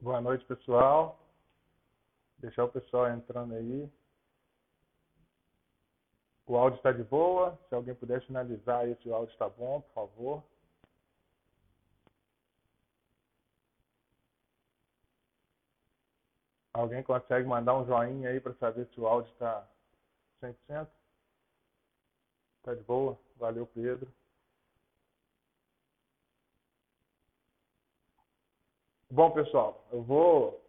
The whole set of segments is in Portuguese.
Boa noite, pessoal. Deixar o pessoal entrando aí. O áudio está de boa. Se alguém puder finalizar aí se o áudio está bom, por favor. Alguém consegue mandar um joinha aí para saber se o áudio está 100%? Está de boa? Valeu, Pedro. Bom, pessoal, eu vou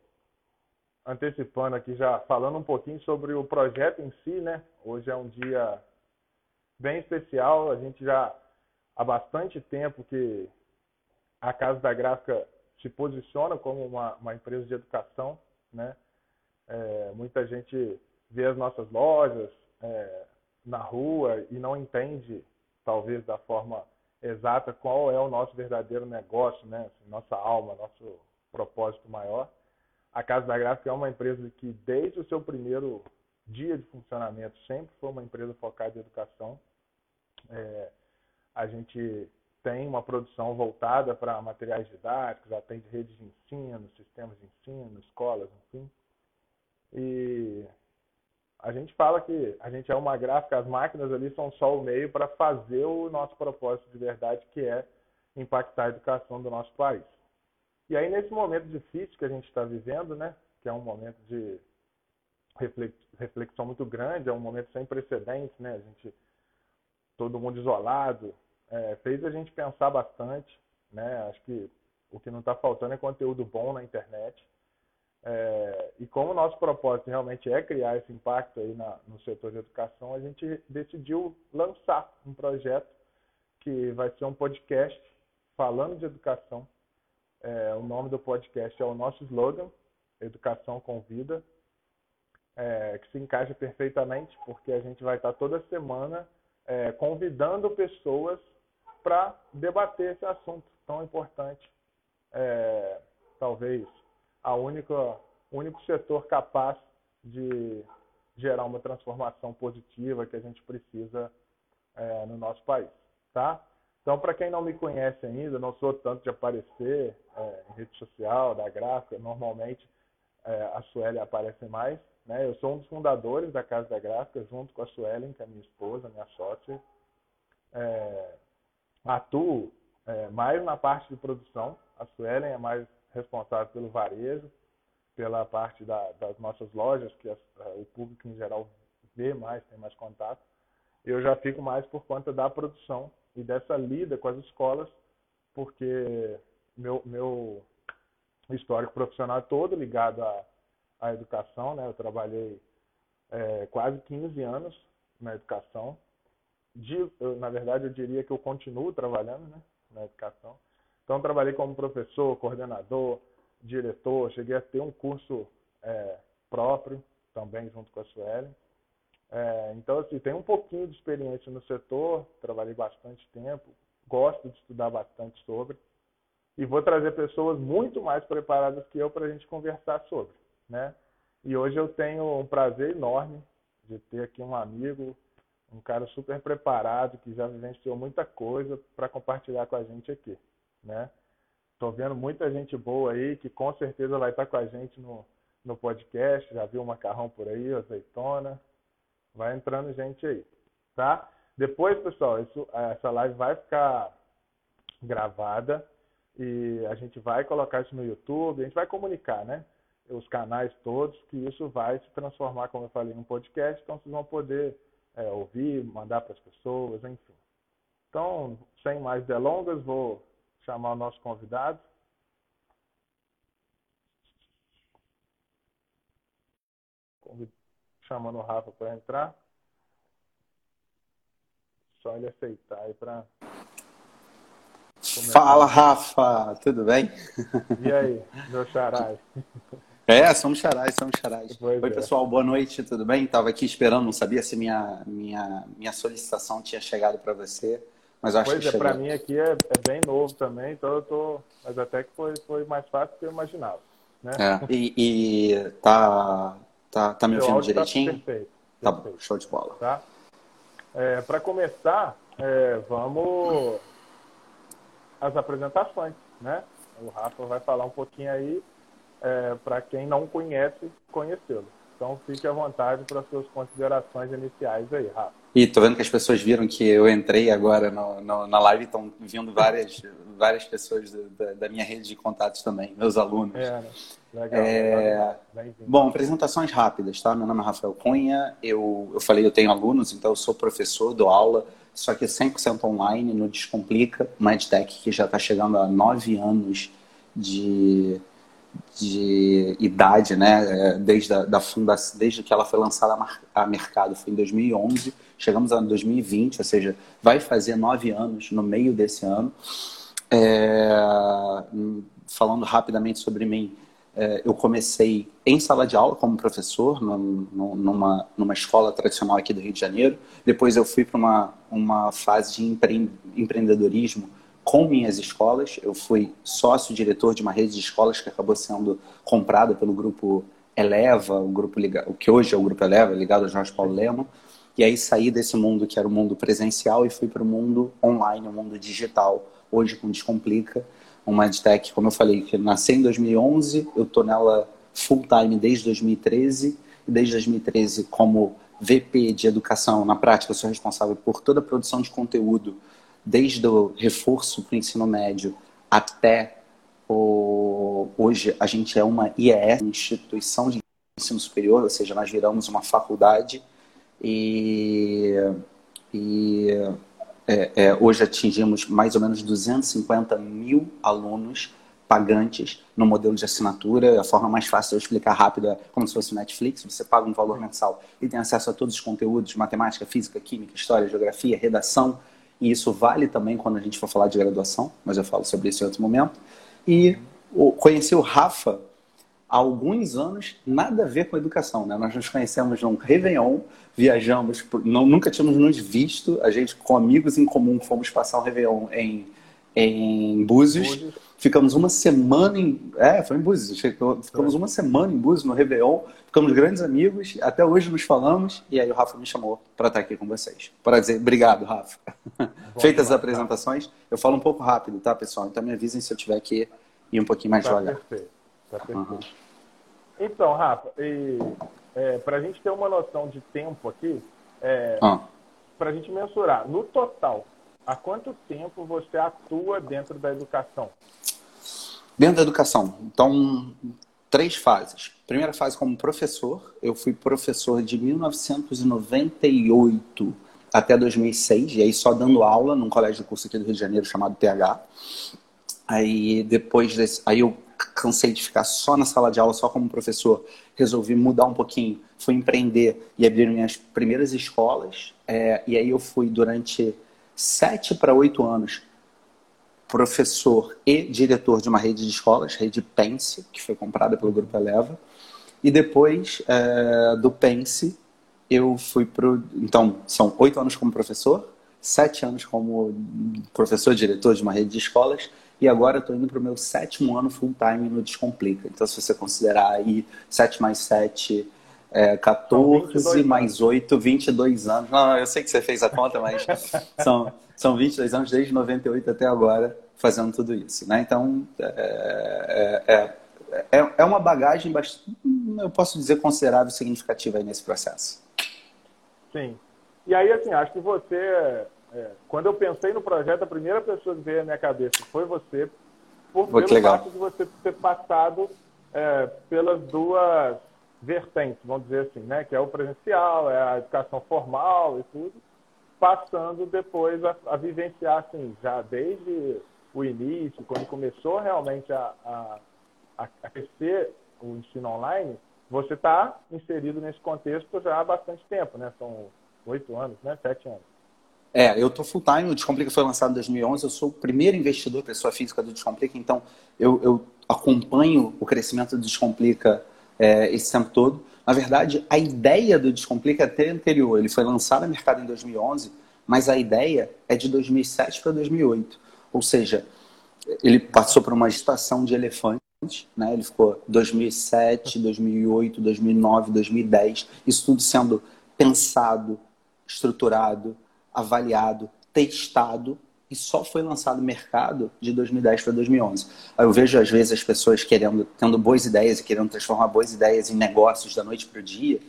antecipando aqui já falando um pouquinho sobre o projeto em si, né? Hoje é um dia bem especial. A gente já há bastante tempo que a Casa da Gráfica se posiciona como uma, uma empresa de educação, né? É, muita gente vê as nossas lojas é, na rua e não entende, talvez da forma exata, qual é o nosso verdadeiro negócio, né? Assim, nossa alma, nosso propósito maior. A Casa da Gráfica é uma empresa que, desde o seu primeiro dia de funcionamento, sempre foi uma empresa focada em educação. É, a gente tem uma produção voltada para materiais didáticos, atende redes de ensino, sistemas de ensino, escolas, enfim. E a gente fala que a gente é uma gráfica, as máquinas ali são só o meio para fazer o nosso propósito de verdade, que é impactar a educação do nosso país. E aí, nesse momento difícil que a gente está vivendo, né, que é um momento de reflexão muito grande, é um momento sem precedentes, né, a gente, todo mundo isolado, é, fez a gente pensar bastante, né, acho que o que não está faltando é conteúdo bom na internet, é, e como o nosso propósito realmente é criar esse impacto aí na, no setor de educação, a gente decidiu lançar um projeto que vai ser um podcast falando de educação, é, o nome do podcast é o nosso slogan, Educação com Vida, é, que se encaixa perfeitamente, porque a gente vai estar toda semana é, convidando pessoas para debater esse assunto tão importante. É, talvez a única, o único setor capaz de gerar uma transformação positiva que a gente precisa é, no nosso país. Tá? Então, para quem não me conhece ainda, não sou tanto de aparecer é, em rede social, da gráfica, normalmente é, a Sueli aparece mais. Né? Eu sou um dos fundadores da Casa da Gráfica, junto com a Suelen, que é minha esposa, minha sócia. É, atuo é, mais na parte de produção, a Suelen é mais responsável pelo varejo, pela parte da, das nossas lojas, que as, o público em geral vê mais, tem mais contato. Eu já fico mais por conta da produção e dessa lida com as escolas, porque meu, meu histórico profissional é todo ligado à, à educação, né? Eu trabalhei é, quase 15 anos na educação. De, eu, na verdade, eu diria que eu continuo trabalhando né, na educação. Então, trabalhei como professor, coordenador, diretor, cheguei a ter um curso é, próprio, também junto com a Suelen. É, então, assim, tenho um pouquinho de experiência no setor, trabalhei bastante tempo, gosto de estudar bastante sobre e vou trazer pessoas muito mais preparadas que eu para a gente conversar sobre, né? E hoje eu tenho um prazer enorme de ter aqui um amigo, um cara super preparado que já vivenciou muita coisa para compartilhar com a gente aqui, né? Tô vendo muita gente boa aí que com certeza vai estar com a gente no, no podcast, já viu o macarrão por aí, azeitona, Vai entrando gente aí, tá? Depois, pessoal, isso, essa live vai ficar gravada e a gente vai colocar isso no YouTube, a gente vai comunicar, né? Os canais todos, que isso vai se transformar, como eu falei, num podcast, então vocês vão poder é, ouvir, mandar para as pessoas, enfim. Então, sem mais delongas, vou chamar o nosso convidado. Chamando o Rafa para entrar. Só ele aceitar aí para. Fala, Rafa, tudo bem? E aí, meu xarai? É, somos xarais, somos xarais. Pois Oi, é. pessoal, boa noite, tudo bem? Estava aqui esperando, não sabia se minha, minha, minha solicitação tinha chegado para você, mas acho Pois que é, chegou. para mim aqui é, é, bem novo também, então eu tô. Mas até que foi, foi mais fácil do que eu imaginava. Né? É, e, e tá, tá, tá me ouvindo tá direitinho? perfeito. Tá perfeito. bom, show de bola. tá? É, para começar, é, vamos às apresentações, né? O Rafa vai falar um pouquinho aí é, para quem não conhece, conhecê-lo. Então, fique à vontade para suas considerações iniciais aí, Rafa. E tô vendo que as pessoas viram que eu entrei agora no, no, na live, estão vindo várias, várias pessoas da, da, minha rede de contatos também, meus alunos. É, né? Legal. É... Bom, apresentações rápidas, tá? Meu nome é Rafael Cunha, eu, eu falei, eu tenho alunos, então eu sou professor, dou aula, só que 100% online no Descomplica, uma EdTech que já está chegando a nove anos de, de idade, né? É, desde a da fundação, desde que ela foi lançada a mercado, foi em 2011. Chegamos a 2020, ou seja, vai fazer nove anos no meio desse ano. É, falando rapidamente sobre mim, é, eu comecei em sala de aula como professor numa, numa escola tradicional aqui do Rio de Janeiro. Depois eu fui para uma, uma fase de empre, empreendedorismo com minhas escolas. Eu fui sócio-diretor de uma rede de escolas que acabou sendo comprada pelo grupo Eleva, o grupo o que hoje é o grupo Eleva, ligado ao Jorge Paulo Lema. E aí saí desse mundo que era o mundo presencial e fui para o mundo online, o mundo digital, hoje com Descomplica, uma edtech, como eu falei, que nasceu em 2011, eu estou nela full time desde 2013 e desde 2013 como VP de educação, na prática, eu sou responsável por toda a produção de conteúdo desde o reforço para o ensino médio até o... hoje a gente é uma IES, instituição de ensino superior, ou seja, nós viramos uma faculdade e, e é, é, hoje atingimos mais ou menos 250 mil alunos pagantes no modelo de assinatura. A forma mais fácil de eu explicar rápido é como se fosse Netflix. Você paga um valor mensal e tem acesso a todos os conteúdos, matemática, física, química, história, geografia, redação, e isso vale também quando a gente for falar de graduação, mas eu falo sobre isso em outro momento. E conheci o Rafa há alguns anos, nada a ver com educação, né? Nós nos conhecemos num Réveillon, viajamos, por, não, nunca tínhamos nos visto, a gente com amigos em comum fomos passar um Réveillon em, em Búzios. Búzios. Ficamos uma semana em. É, foi em Búzios. Ficamos uma semana em Búzios, no Réveillon. Ficamos grandes amigos. Até hoje nos falamos. E aí o Rafa me chamou para estar aqui com vocês. Para dizer obrigado, Rafa. Feitas as apresentações, eu falo um pouco rápido, tá, pessoal? Então me avisem se eu tiver que ir um pouquinho mais tá devagar. Perfeito. Tá. Uhum. Então, Rafa, é, para a gente ter uma noção de tempo aqui, é, ah. para a gente mensurar, no total, há quanto tempo você atua dentro da educação? Dentro da educação. Então, três fases. Primeira fase como professor. Eu fui professor de 1998 até 2006, e aí só dando aula num colégio de curso aqui do Rio de Janeiro chamado PH. Aí depois desse, aí eu cansei de ficar só na sala de aula, só como professor. Resolvi mudar um pouquinho, fui empreender e abrir minhas primeiras escolas. É, e aí eu fui durante sete para oito anos professor e diretor de uma rede de escolas, rede Pense, que foi comprada pelo Grupo Eleva. E depois é, do Pense, eu fui para. Então, são oito anos como professor, sete anos como professor diretor de uma rede de escolas, e agora estou indo para o meu sétimo ano full time no Descomplica. Então, se você considerar aí sete mais sete é, 14 mais 8, 22 anos. Não, eu sei que você fez a conta, mas são, são 22 anos desde 98 até agora fazendo tudo isso. Né? Então, é, é, é, é uma bagagem, bastante, eu posso dizer, considerável e significativa nesse processo. Sim. E aí, assim, acho que você, é, quando eu pensei no projeto, a primeira pessoa que veio à minha cabeça foi você, por Pô, pelo fato de você ter passado é, pelas duas vertentes, vamos dizer assim, né? Que é o presencial, é a educação formal e tudo, passando depois a, a vivenciar, assim, já desde o início, quando começou realmente a, a, a crescer o ensino online, você está inserido nesse contexto já há bastante tempo, né? São oito anos, né? Sete anos. É, eu estou full time, o Descomplica foi lançado em 2011, eu sou o primeiro investidor, pessoa física do Descomplica, então eu, eu acompanho o crescimento do Descomplica é, esse tempo todo. Na verdade, a ideia do Descomplica é até anterior. Ele foi lançado no mercado em 2011, mas a ideia é de 2007 para 2008. Ou seja, ele passou por uma gestação de elefantes, né? Ele ficou 2007, 2008, 2009, 2010, isso tudo sendo pensado, estruturado, avaliado, testado e só foi lançado no mercado de 2010 para 2011. Eu vejo às vezes as pessoas querendo, tendo boas ideias e querendo transformar boas ideias em negócios da noite para o dia.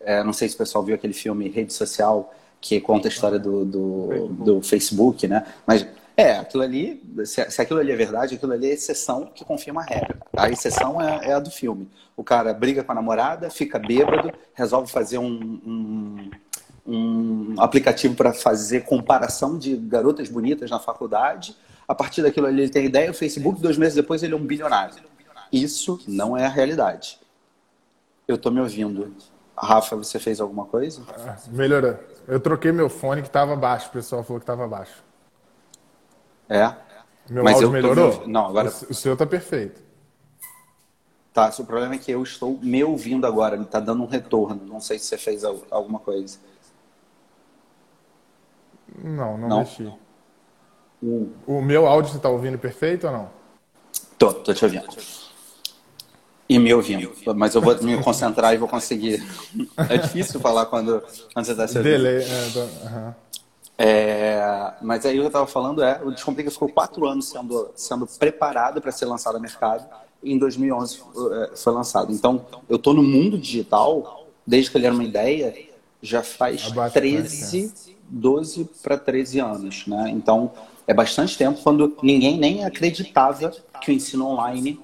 É, não sei se o pessoal viu aquele filme Rede Social que conta a história do, do, do Facebook, né? Mas é, aquilo ali, se, aquilo ali é verdade, aquilo ali é exceção que confirma a regra. A exceção é, é a do filme. O cara briga com a namorada, fica bêbado, resolve fazer um, um um aplicativo para fazer comparação de garotas bonitas na faculdade. A partir daquilo ali ele tem ideia, o Facebook, dois meses depois ele é um bilionário. Isso não é a realidade. Eu estou me ouvindo. Rafa, você fez alguma coisa? Ah, melhorou. Eu troquei meu fone que estava baixo, o pessoal falou que estava baixo. É? Meu Mas áudio melhorou? Me... Não, agora... O seu está perfeito. Tá, o problema é que eu estou me ouvindo agora, está dando um retorno. Não sei se você fez alguma coisa. Não, não, não? mexi. O... o meu áudio você está ouvindo perfeito ou não? Tô, tô te ouvindo. E me ouvindo. Mas eu vou me concentrar e vou conseguir. É difícil falar quando, quando você está se ouvindo. Delay. É, tô... uhum. é, mas aí eu estava falando, é, o Descomplica ficou quatro anos sendo, sendo preparado para ser lançado no mercado. E em 2011 é, foi lançado. Então, eu estou no mundo digital, desde que ele era uma ideia, já faz 13, 12 para 13 anos, né? Então, é bastante tempo quando ninguém nem acreditava que o ensino online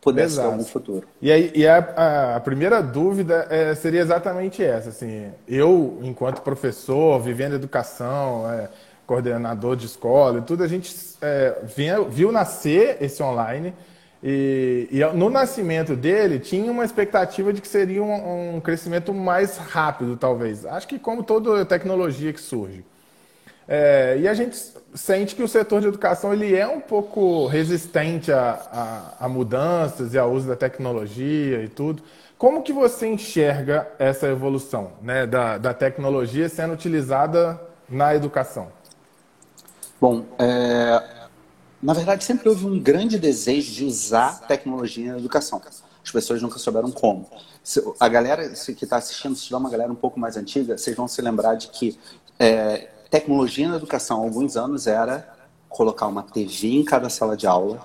pudesse Exato. ter algum futuro. E, aí, e a, a primeira dúvida é, seria exatamente essa, assim, eu, enquanto professor, vivendo educação, é, coordenador de escola e tudo, a gente é, vinha, viu nascer esse online, e, e, no nascimento dele tinha uma expectativa de que seria um, um, crescimento mais rápido, talvez. Acho que como toda tecnologia que surge. É, e a gente sente que o setor de educação ele é um pouco resistente a, a, a, mudanças e ao uso da tecnologia e tudo. Como que você enxerga essa evolução né, da, da tecnologia sendo utilizada na educação? Bom, é, na verdade, sempre houve um grande desejo de usar tecnologia na educação. As pessoas nunca souberam como. A galera que está assistindo, se tiver uma galera um pouco mais antiga, vocês vão se lembrar de que é, tecnologia na educação há alguns anos era colocar uma TV em cada sala de aula,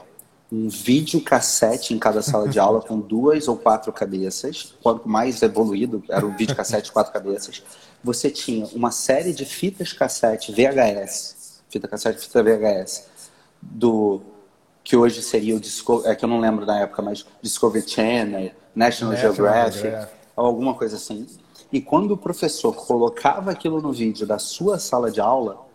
um vídeo cassete em cada sala de aula com duas ou quatro cabeças. Quanto mais evoluído era o vídeo cassete quatro cabeças, você tinha uma série de fitas cassete VHS, fita cassete, fita VHS do que hoje seria o Discovery, é que eu não lembro da época, mas Discovery Channel, National, National Geographic, Geographic, alguma coisa assim. E quando o professor colocava aquilo no vídeo da sua sala de aula,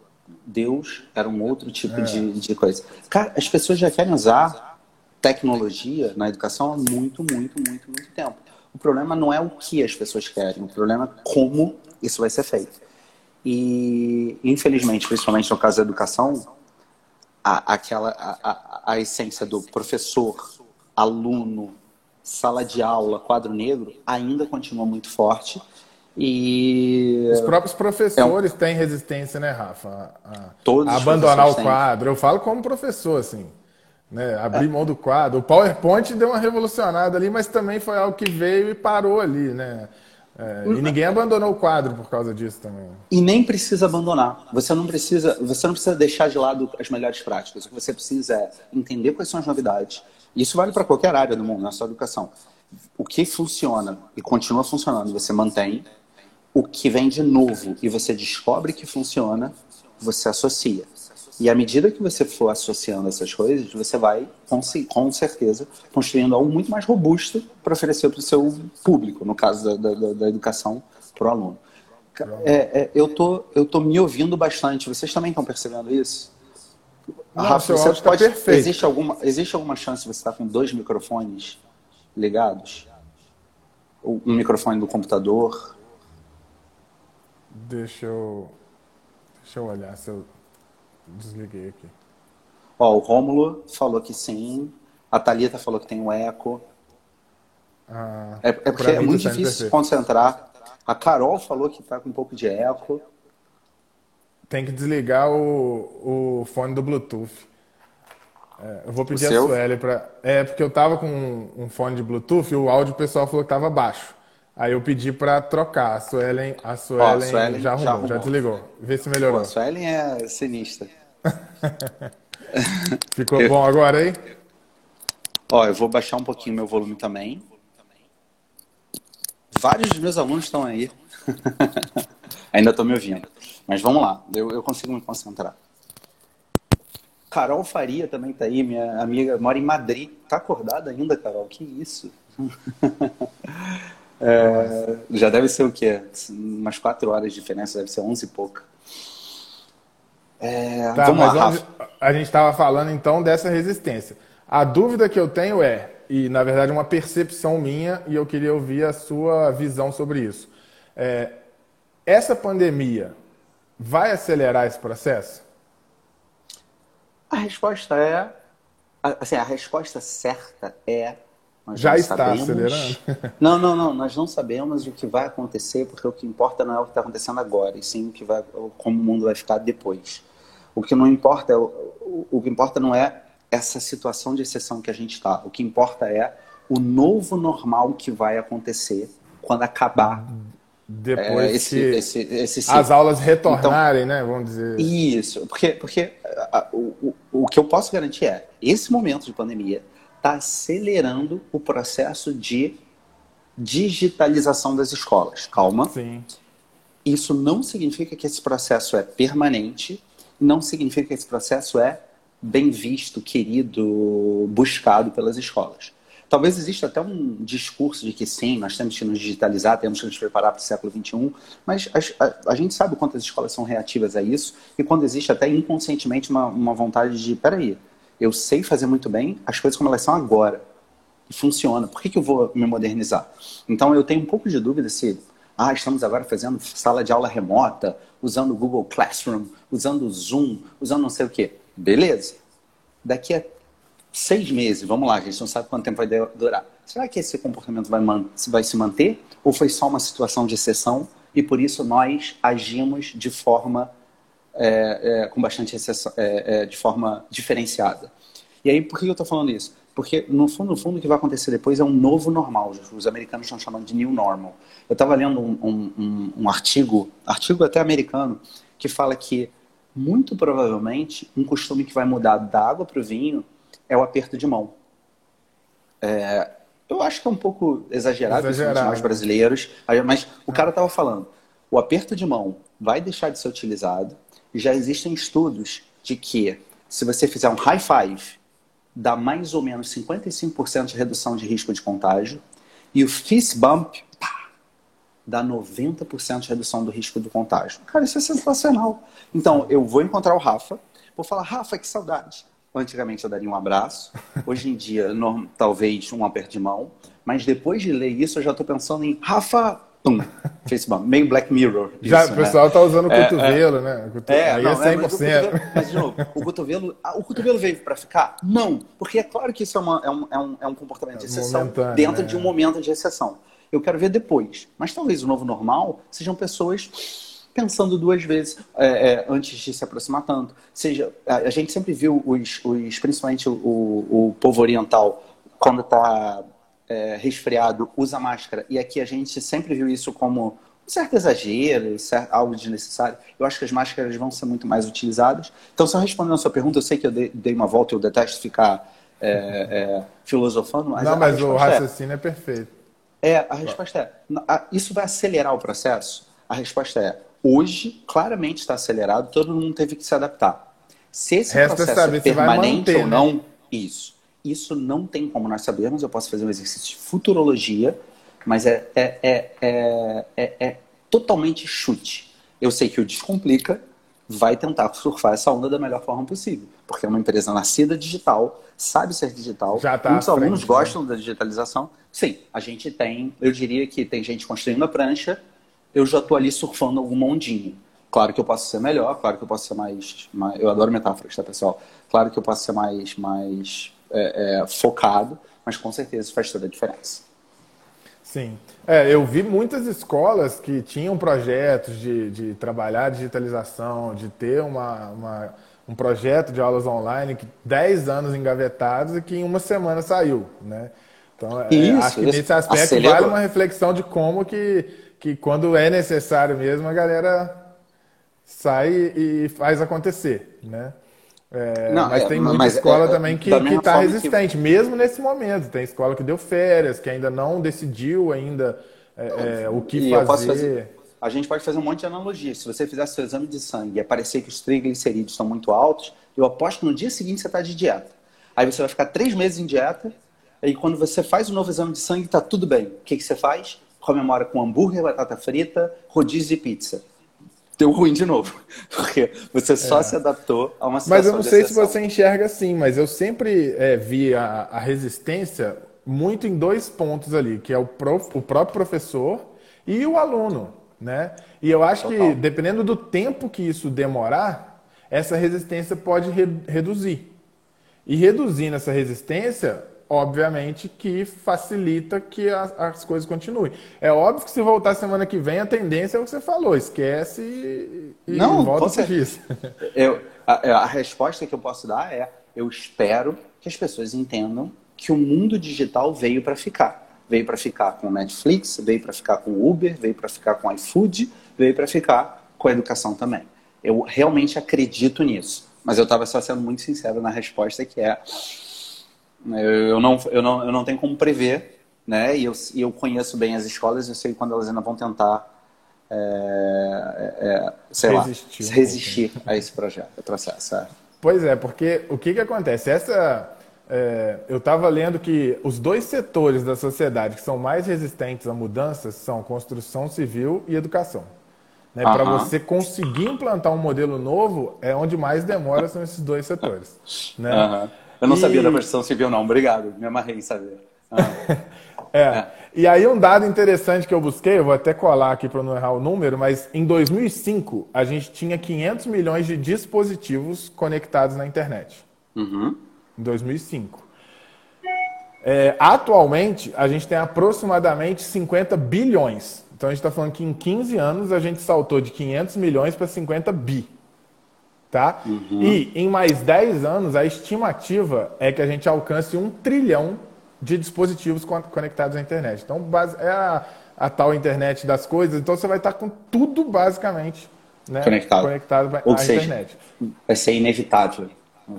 Deus era um outro tipo é. de, de coisa. Cara, as pessoas já querem usar tecnologia na educação há muito, muito, muito, muito tempo. O problema não é o que as pessoas querem, o problema é como isso vai ser feito. E, infelizmente, principalmente no caso da educação, a, aquela a, a, a essência do professor, aluno, sala de aula, quadro negro ainda continua muito forte. E os próprios professores é um... têm resistência, né, Rafa? A, Todos a abandonar o quadro. Têm. Eu falo como professor, assim. Né? Abrir é. mão do quadro. O PowerPoint deu uma revolucionada ali, mas também foi algo que veio e parou ali, né? É, e ninguém abandonou o quadro por causa disso também. E nem precisa abandonar. Você não precisa, você não precisa deixar de lado as melhores práticas. O que você precisa é entender quais são as novidades. Isso vale para qualquer área do mundo, não é só educação. O que funciona e continua funcionando, você mantém. O que vem de novo e você descobre que funciona, você associa. E à medida que você for associando essas coisas, você vai, com, com certeza, construindo algo muito mais robusto para oferecer para o seu público, no caso da, da, da educação para o aluno. É, é, eu tô, eu tô me ouvindo bastante. Vocês também estão percebendo isso? Não, Rafa, você tá pode, tá perfeito. Existe alguma, existe alguma chance de você estar com dois microfones ligados? Um microfone do computador? Deixa eu, deixa eu olhar se eu Desliguei aqui. Ó, o Rômulo falou que sim. A Thalita falou que tem um eco. Ah, é, é porque é muito tá difícil se concentrar. A Carol falou que tá com um pouco de eco. Tem que desligar o, o fone do Bluetooth. É, eu vou pedir a Sueli para. É, porque eu tava com um, um fone de Bluetooth e o áudio pessoal falou que tava baixo. Aí eu pedi para trocar. A Suelen, a Suelen, Ó, Suelen já, arrumou, já, arrumou, já desligou. Vê se melhorou. Pô, a Suelen é sinistra. Ficou eu... bom agora aí? Ó, eu vou baixar um pouquinho meu volume também. Vários dos meus alunos estão aí. Ainda estou me ouvindo. Mas vamos lá, eu, eu consigo me concentrar. Carol Faria também está aí, minha amiga, mora em Madrid. Tá acordada ainda, Carol? Que isso? é, já deve ser o quê? Umas quatro horas de diferença, deve ser onze e pouca. É, tá, vamos lá, Rafa. A gente estava falando então dessa resistência. A dúvida que eu tenho é, e na verdade uma percepção minha, e eu queria ouvir a sua visão sobre isso. É, essa pandemia vai acelerar esse processo? A resposta é. Assim, a resposta certa é. Já está sabemos. acelerando? Não, não, não. Nós não sabemos o que vai acontecer, porque o que importa não é o que está acontecendo agora, e sim o que vai, como o mundo vai ficar depois. O que não importa, o, o que importa não é essa situação de exceção que a gente está. O que importa é o novo normal que vai acontecer quando acabar depois é, esse, que esse, esse, as aulas retornarem, então, né? Vamos dizer. Isso, porque, porque a, o, o que eu posso garantir é esse momento de pandemia está acelerando o processo de digitalização das escolas. Calma. Sim. Isso não significa que esse processo é permanente, não significa que esse processo é bem visto, querido, buscado pelas escolas. Talvez exista até um discurso de que sim, nós temos que nos digitalizar, temos que nos preparar para o século XXI, mas a, a, a gente sabe quantas escolas são reativas a isso e quando existe até inconscientemente uma, uma vontade de, peraí, eu sei fazer muito bem as coisas como elas são agora. E funciona. Por que, que eu vou me modernizar? Então eu tenho um pouco de dúvida se ah, estamos agora fazendo sala de aula remota, usando o Google Classroom, usando o Zoom, usando não sei o quê. Beleza. Daqui a seis meses, vamos lá, a gente não sabe quanto tempo vai durar. Será que esse comportamento vai, vai se manter? Ou foi só uma situação de exceção e por isso nós agimos de forma é, é, com bastante exceção, é, é de forma diferenciada? E aí, por que eu estou falando isso? Porque, no fundo, no fundo, o que vai acontecer depois é um novo normal. Os americanos estão chamando de new normal. Eu estava lendo um, um, um, um artigo, artigo até americano, que fala que, muito provavelmente, um costume que vai mudar da água para o vinho é o aperto de mão. É, eu acho que é um pouco exagerado, exagerado. nós brasileiros, mas o cara estava falando, o aperto de mão vai deixar de ser utilizado. Já existem estudos de que se você fizer um high five, dá mais ou menos 55% de redução de risco de contágio. E o fist bump pá, dá 90% de redução do risco do contágio. Cara, isso é sensacional. Então, eu vou encontrar o Rafa, vou falar, Rafa, que saudade. Antigamente eu daria um abraço, hoje em dia talvez um aperto de mão, mas depois de ler isso eu já estou pensando em Rafa, pum, Facebook, meio Black Mirror. Isso, já, o né? pessoal está usando o é, cotovelo, é, né? O cotovelo, é, aí não, é 100%. Mas, cotovelo, mas, de novo, o cotovelo, ah, o cotovelo veio para ficar? Não, porque é claro que isso é, uma, é, um, é, um, é um comportamento de exceção dentro né? de um momento de exceção. Eu quero ver depois. Mas talvez o novo normal sejam pessoas pensando duas vezes é, é, antes de se aproximar tanto. Seja, a, a gente sempre viu os, os principalmente o, o, povo oriental, quando está é, resfriado, usa máscara. E aqui a gente sempre viu isso como um certo exagero, certo, algo desnecessário. Eu acho que as máscaras vão ser muito mais utilizadas. Então, só respondendo a sua pergunta, eu sei que eu dei uma volta, eu detesto ficar é, é, filosofando, mas. Não, mas o é raciocínio é, é perfeito. É, a resposta é: isso vai acelerar o processo? A resposta é: Hoje, claramente está acelerado, todo mundo teve que se adaptar. Se esse Resta processo é permanente manter, ou não, né? isso. Isso não tem como nós sabermos. Eu posso fazer um exercício de futurologia, mas é, é, é, é, é totalmente chute. Eu sei que o Descomplica vai tentar surfar essa onda da melhor forma possível. Porque é uma empresa nascida digital, sabe ser digital. Já tá Muitos alunos né? gostam da digitalização. Sim, a gente tem, eu diria que tem gente construindo a prancha eu já estou ali surfando alguma ondinha. Claro que eu posso ser melhor, claro que eu posso ser mais. mais eu adoro metáforas, tá, pessoal? Claro que eu posso ser mais, mais é, é, focado, mas com certeza faz toda a diferença. Sim. É, eu vi muitas escolas que tinham projetos de, de trabalhar digitalização, de ter uma, uma, um projeto de aulas online que 10 anos engavetados e que em uma semana saiu, né? Então, é, isso, acho que nesse aspecto Acelerou. vale uma reflexão de como que, que quando é necessário mesmo, a galera sai e faz acontecer, né? É, não, mas é, tem muita mas escola é, também que está resistente, que... mesmo nesse momento. Tem escola que deu férias, que ainda não decidiu ainda é, é, o que fazer. fazer. A gente pode fazer um monte de analogias. Se você fizer seu exame de sangue e aparecer que os triglicerídeos estão muito altos, eu aposto que no dia seguinte você está de dieta. Aí você vai ficar três meses em dieta, e quando você faz o um novo exame de sangue, está tudo bem. O que, que você faz? Comemora com hambúrguer, batata frita, rodízio e pizza deu ruim de novo. Porque você só é. se adaptou a uma situação Mas eu não sei se você enxerga assim, mas eu sempre é, vi a, a, resistência muito em dois pontos ali, que é o, prof, o próprio professor e o aluno, né? E eu acho Total. que dependendo do tempo que isso demorar, essa resistência pode re, reduzir. E reduzindo essa resistência, obviamente que facilita que as, as, coisas continuem. É óbvio que se voltar semana que vem, a tendência é o que você falou, esquece e, Não, volta a ser eu, a, a resposta que eu posso dar é: eu espero que as pessoas entendam que o mundo digital veio para ficar. Veio para ficar com Netflix, veio para ficar com Uber, veio para ficar com iFood, veio para ficar com a educação também. Eu realmente acredito nisso. Mas eu estava só sendo muito sincero na resposta, que é eu não, eu não, eu não tenho como prever, né? E eu, e eu conheço bem as escolas, eu sei quando elas ainda vão tentar, é, é, sei resistir, lá, resistir a esse projeto, a processo. É. Pois é, porque o que, que acontece? Essa, é, eu estava lendo que os dois setores da sociedade que são mais resistentes a mudanças são construção civil e educação. Né? Para você conseguir implantar um modelo novo, é onde mais demora são esses dois setores. Né? Eu não e... sabia da versão civil, não. Obrigado. Me amarrei em saber. Ah. é. é. E aí um dado interessante que eu busquei, eu vou até colar aqui para não errar o número, mas em 2005 a gente tinha 500 milhões de dispositivos conectados na internet. Uhum. Em 2005. É, atualmente a gente tem aproximadamente 50 bilhões. Então a gente está falando que em 15 anos a gente saltou de 500 milhões para 50 bi. Tá? Uhum. E em mais 10 anos, a estimativa é que a gente alcance um trilhão de dispositivos conectados à internet. Então, é a, a tal internet das coisas. Então, você vai estar com tudo basicamente né, conectado, conectado Ou à seja, internet. Vai ser inevitável.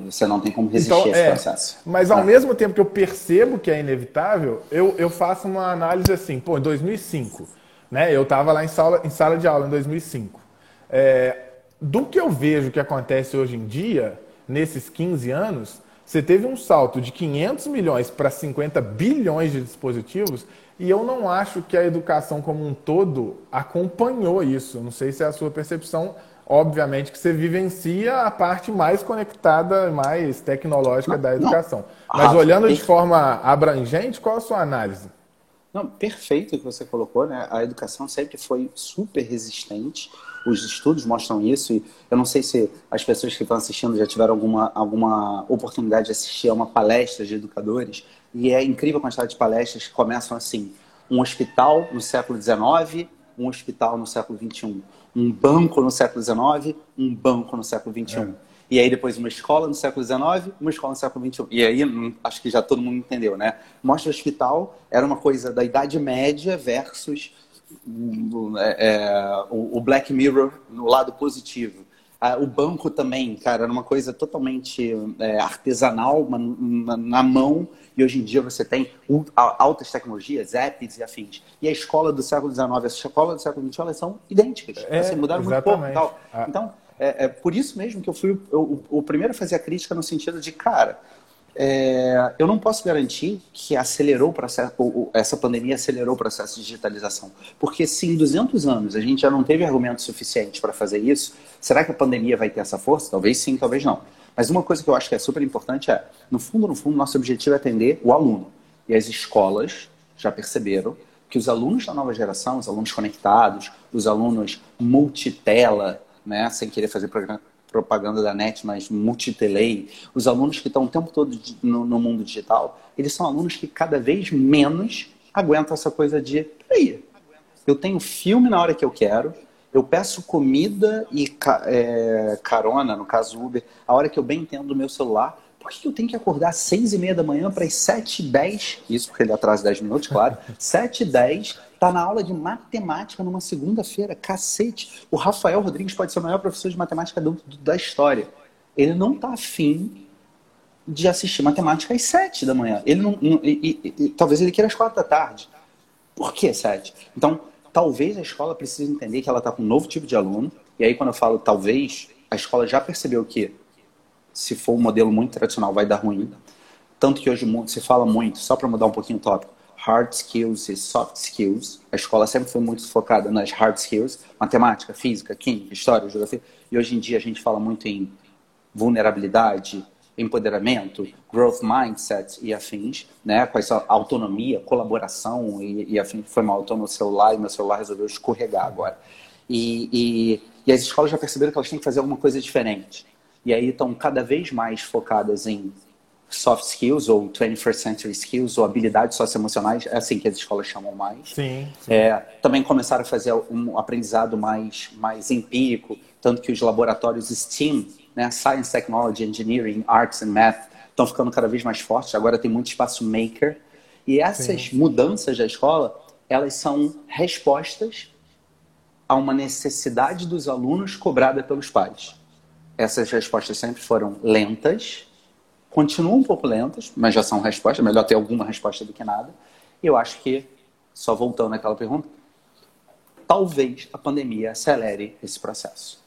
Você não tem como resistir então, a esse é, processo. Mas ao ah. mesmo tempo que eu percebo que é inevitável, eu, eu faço uma análise assim, pô, em 2005, né? Eu estava lá em sala, em sala de aula em 2005. É, do que eu vejo que acontece hoje em dia, nesses 15 anos, você teve um salto de 500 milhões para 50 bilhões de dispositivos e eu não acho que a educação como um todo acompanhou isso. Não sei se é a sua percepção. Obviamente que você vivencia a parte mais conectada, mais tecnológica não, da educação. Não. Mas ah, olhando de forma abrangente, qual a sua análise? Não, perfeito o que você colocou, né? A educação sempre foi super resistente os estudos mostram isso e eu não sei se as pessoas que estão assistindo já tiveram alguma, alguma oportunidade de assistir a uma palestra de educadores e é incrível a quantidade de palestras que começam assim, um hospital no século XIX, um hospital no século XXI, um banco no século XIX, um banco no século XXI. É. E aí depois uma escola no século XIX, uma escola no século XXI. E aí, hum, acho que já todo mundo entendeu, né? Mostra o hospital era uma coisa da Idade Média versus é, é, o, Black Mirror no lado positivo. o banco também, cara, era uma coisa totalmente é, artesanal, uma, na mão, e hoje em dia você tem altas tecnologias, apps e afins. E a escola do século XIX e a escola do século XX, elas são idênticas. É, assim, mudaram exatamente. muito pouco. Tal. Então, é, é, por isso mesmo que eu fui o, o, o primeiro a fazer a crítica no sentido de, cara, é, eu não posso garantir que acelerou o processo, essa pandemia acelerou o processo de digitalização. Porque se em 200 anos a gente já não teve argumentos suficientes para fazer isso, será que a pandemia vai ter essa força? Talvez sim, talvez não. Mas uma coisa que eu acho que é super importante é, no fundo, no fundo, nosso objetivo é atender o aluno. E as escolas já perceberam que os alunos da nova geração, os alunos conectados, os alunos multitela, né, sem querer fazer programa, propaganda da NET, mas multitelei, os alunos que estão o tempo todo no, no, mundo digital, eles são alunos que cada vez menos aguentam essa coisa de, peraí, eu tenho filme na hora que eu quero, eu peço comida e é, carona, no caso Uber, a hora que eu bem entendo do meu celular, por que eu tenho que acordar às seis e meia da manhã para as sete e dez? Isso porque ele atrasa dez minutos, claro. Sete e dez, tá na aula de matemática numa segunda-feira. Cacete. O Rafael Rodrigues pode ser o maior professor de matemática do, do, da história. Ele não tá afim de assistir matemática às sete da manhã. Ele não, não e, e, e, talvez ele queira às quatro da tarde. Por que sete? Então, talvez a escola precise entender que ela está com um novo tipo de aluno. E aí, quando eu falo talvez, a escola já percebeu que se for um modelo muito tradicional, vai dar ruim. Tanto que hoje se fala muito, só para mudar um pouquinho o tópico, hard skills e soft skills. A escola sempre foi muito focada nas hard skills, matemática, física, química, história, geografia. E hoje em dia a gente fala muito em vulnerabilidade, empoderamento, growth mindset e afins, né? Com essa autonomia, colaboração e, e afins. Foi mal, estou no celular e meu celular resolveu escorregar agora. E, e, e as escolas já perceberam que elas têm que fazer alguma coisa diferente e aí estão cada vez mais focadas em soft skills ou 21st century skills ou habilidades socioemocionais, é assim que as escolas chamam mais. Sim. sim. É, também começaram a fazer um aprendizado mais, mais empírico, tanto que os laboratórios STEAM, né, Science, Technology, Engineering, Arts and Math, estão ficando cada vez mais fortes. Agora tem muito espaço maker. E essas sim. mudanças da escola, elas são respostas a uma necessidade dos alunos cobrada pelos pais essas respostas sempre foram lentas, continuam um pouco lentas, mas já são respostas, melhor ter alguma resposta do que nada. Eu acho que, só voltando àquela pergunta, talvez a pandemia acelere esse processo.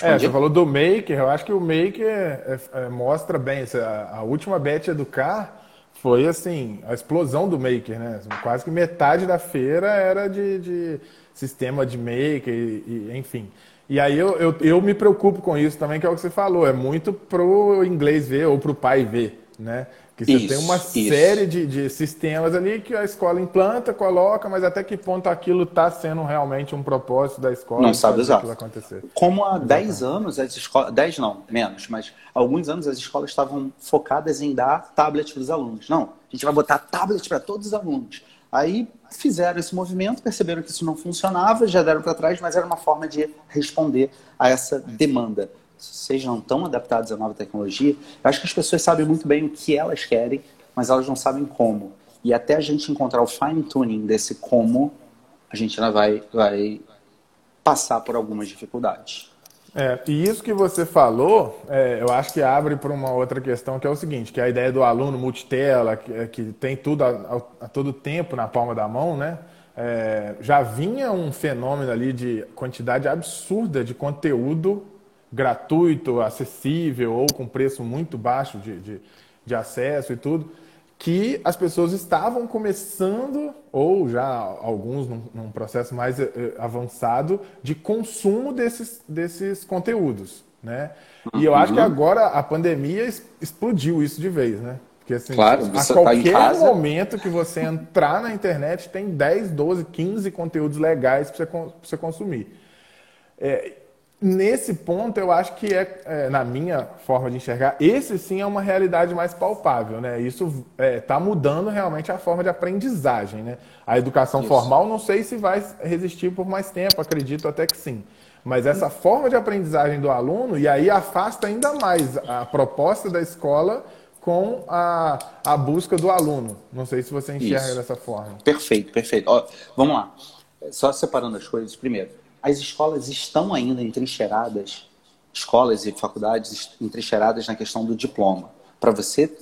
É, você falou do Maker, eu acho que o Maker é, é, mostra bem, a, a última Bet Educar foi assim, a explosão do Maker, né? Quase que metade da feira era de, de sistema de Maker, e, e enfim. E aí eu, eu, eu, me preocupo com isso também, que é o que você falou, é muito pro inglês ver ou pro pai ver, né? Que você isso, tem uma isso. série de, de sistemas ali que a escola implanta, coloca, mas até que ponto aquilo está sendo realmente um propósito da escola? Não sabe exato. acontecer. Como há 10 anos as escolas, 10 não, menos, mas alguns anos as escolas estavam focadas em dar tablet para os alunos. Não, a gente vai botar tablet para todos os alunos. Aí fizeram esse movimento, perceberam que isso não funcionava, já deram para trás, mas era uma forma de responder a essa demanda. Vocês não estão adaptados à nova tecnologia. Eu acho que as pessoas sabem muito bem o que elas querem, mas elas não sabem como. E até a gente encontrar o fine tuning desse como, a gente ainda vai, vai passar por algumas dificuldades. É, e isso que você falou, é, eu acho que abre para uma outra questão, que é o seguinte, que é a ideia do aluno multitela, que, é, que tem tudo a, a, todo tempo na palma da mão, né? É, já vinha um fenômeno ali de quantidade absurda de conteúdo gratuito, acessível ou com preço muito baixo de, de, de acesso e tudo que as pessoas estavam começando, ou já alguns num, num processo mais uh, avançado, de consumo desses, desses conteúdos. Né? E eu acho que uhum. agora a pandemia explodiu isso de vez, né? Porque assim, claro, a tá qualquer tá momento que você entrar na internet, tem 10, 12, 15 conteúdos legais para você, você consumir. É, nesse ponto, eu acho que é, é, na minha forma de enxergar, esse sim é uma realidade mais palpável, né? Isso está é, tá mudando realmente a forma de aprendizagem, né? A educação Isso. formal, não sei se vai resistir por mais tempo, acredito até que sim. Mas essa forma de aprendizagem do aluno, e aí afasta ainda mais a proposta da escola com a, a busca do aluno. Não sei se você enxerga Isso. dessa forma. Perfeito, perfeito. Ó, vamos lá. Só separando as coisas. Primeiro, as escolas estão ainda entrincheiradas, escolas e faculdades entrincheiradas na questão do diploma. Para você,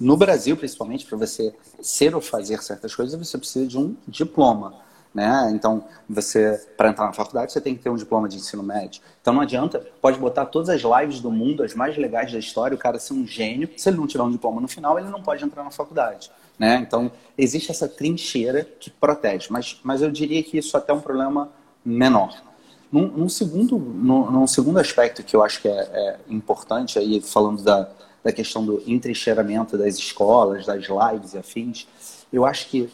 no Brasil principalmente, para você ser ou fazer certas coisas, você precisa de um diploma. Né? Então, você para entrar na faculdade, você tem que ter um diploma de ensino médio. Então, não adianta, pode botar todas as lives do mundo, as mais legais da história, o cara ser um gênio. Se ele não tiver um diploma no final, ele não pode entrar na faculdade. Né? Então, existe essa trincheira que protege. Mas, mas eu diria que isso até é um problema menor. Num, num segundo, num, num, segundo aspecto que eu acho que é, é importante, aí falando da, da questão do entrincheiramento das escolas, das lives e afins, eu acho que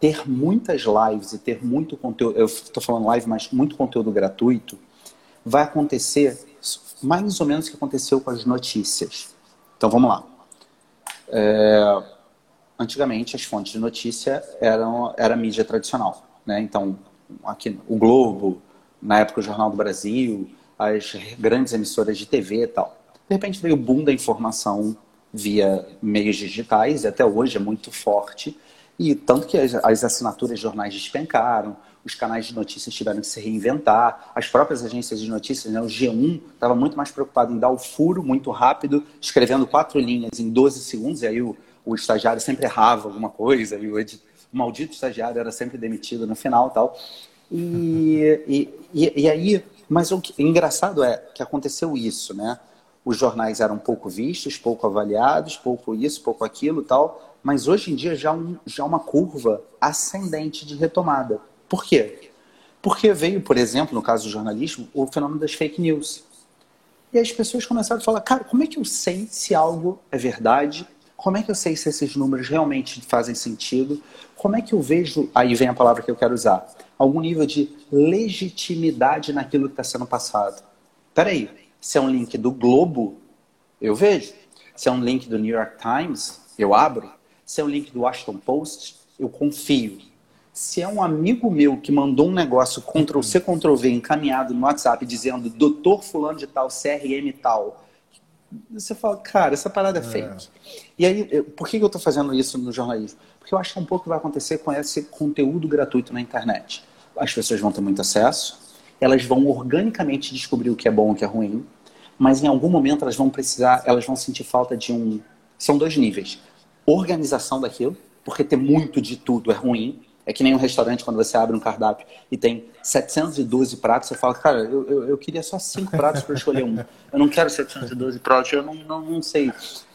ter muitas lives e ter muito conteúdo, eu estou falando live, mas muito conteúdo gratuito, vai acontecer mais ou menos o que aconteceu com as notícias. Então vamos lá. É, antigamente as fontes de notícia eram era mídia tradicional, né? Então aqui o Globo, na época o Jornal do Brasil, as grandes emissoras de TV e tal. De repente veio o boom da informação via meios digitais, e até hoje é muito forte. E tanto que as, as assinaturas de jornais despencaram, os canais de notícias tiveram que se reinventar, as próprias agências de notícias, né, o G1 estava muito mais preocupado em dar o furo muito rápido, escrevendo quatro linhas em 12 segundos, e aí o, o estagiário sempre errava alguma coisa, e o, o maldito estagiário era sempre demitido no final tal. E, e, e, aí, mas o que, engraçado é que aconteceu isso, né? Os jornais eram pouco vistos, pouco avaliados, pouco isso, pouco aquilo tal, mas hoje em dia já, um, já uma curva ascendente de retomada. Por quê? Porque veio, por exemplo, no caso do jornalismo, o fenômeno das fake news. E as pessoas começaram a falar, cara, como é que eu sei se algo é verdade? Como é que eu sei se esses números realmente fazem sentido? Como é que eu vejo, aí vem a palavra que eu quero usar, algum nível de legitimidade naquilo que está sendo passado? Peraí, se é um link do Globo, eu vejo. Se é um link do New York Times, eu abro. Se é um link do Washington Post, eu confio se é um amigo meu que mandou um negócio Ctrl-C, Ctrl-V encaminhado no WhatsApp dizendo doutor fulano de tal, CRM tal, você fala, cara, essa parada é, é. fake. E aí, eu, por que eu estou fazendo isso no jornalismo? Porque eu acho que um pouco que vai acontecer com esse conteúdo gratuito na internet. As pessoas vão ter muito acesso, elas vão organicamente descobrir o que é bom e o que é ruim, mas em algum momento elas vão precisar, elas vão sentir falta de um... São dois níveis. Organização daquilo, porque ter muito de tudo é ruim, é que nem um restaurante, quando você abre um cardápio e tem 712 pratos, você fala, cara, eu, eu, eu queria só cinco pratos para escolher um. Eu não quero 712 pratos, eu não, não, não, sei.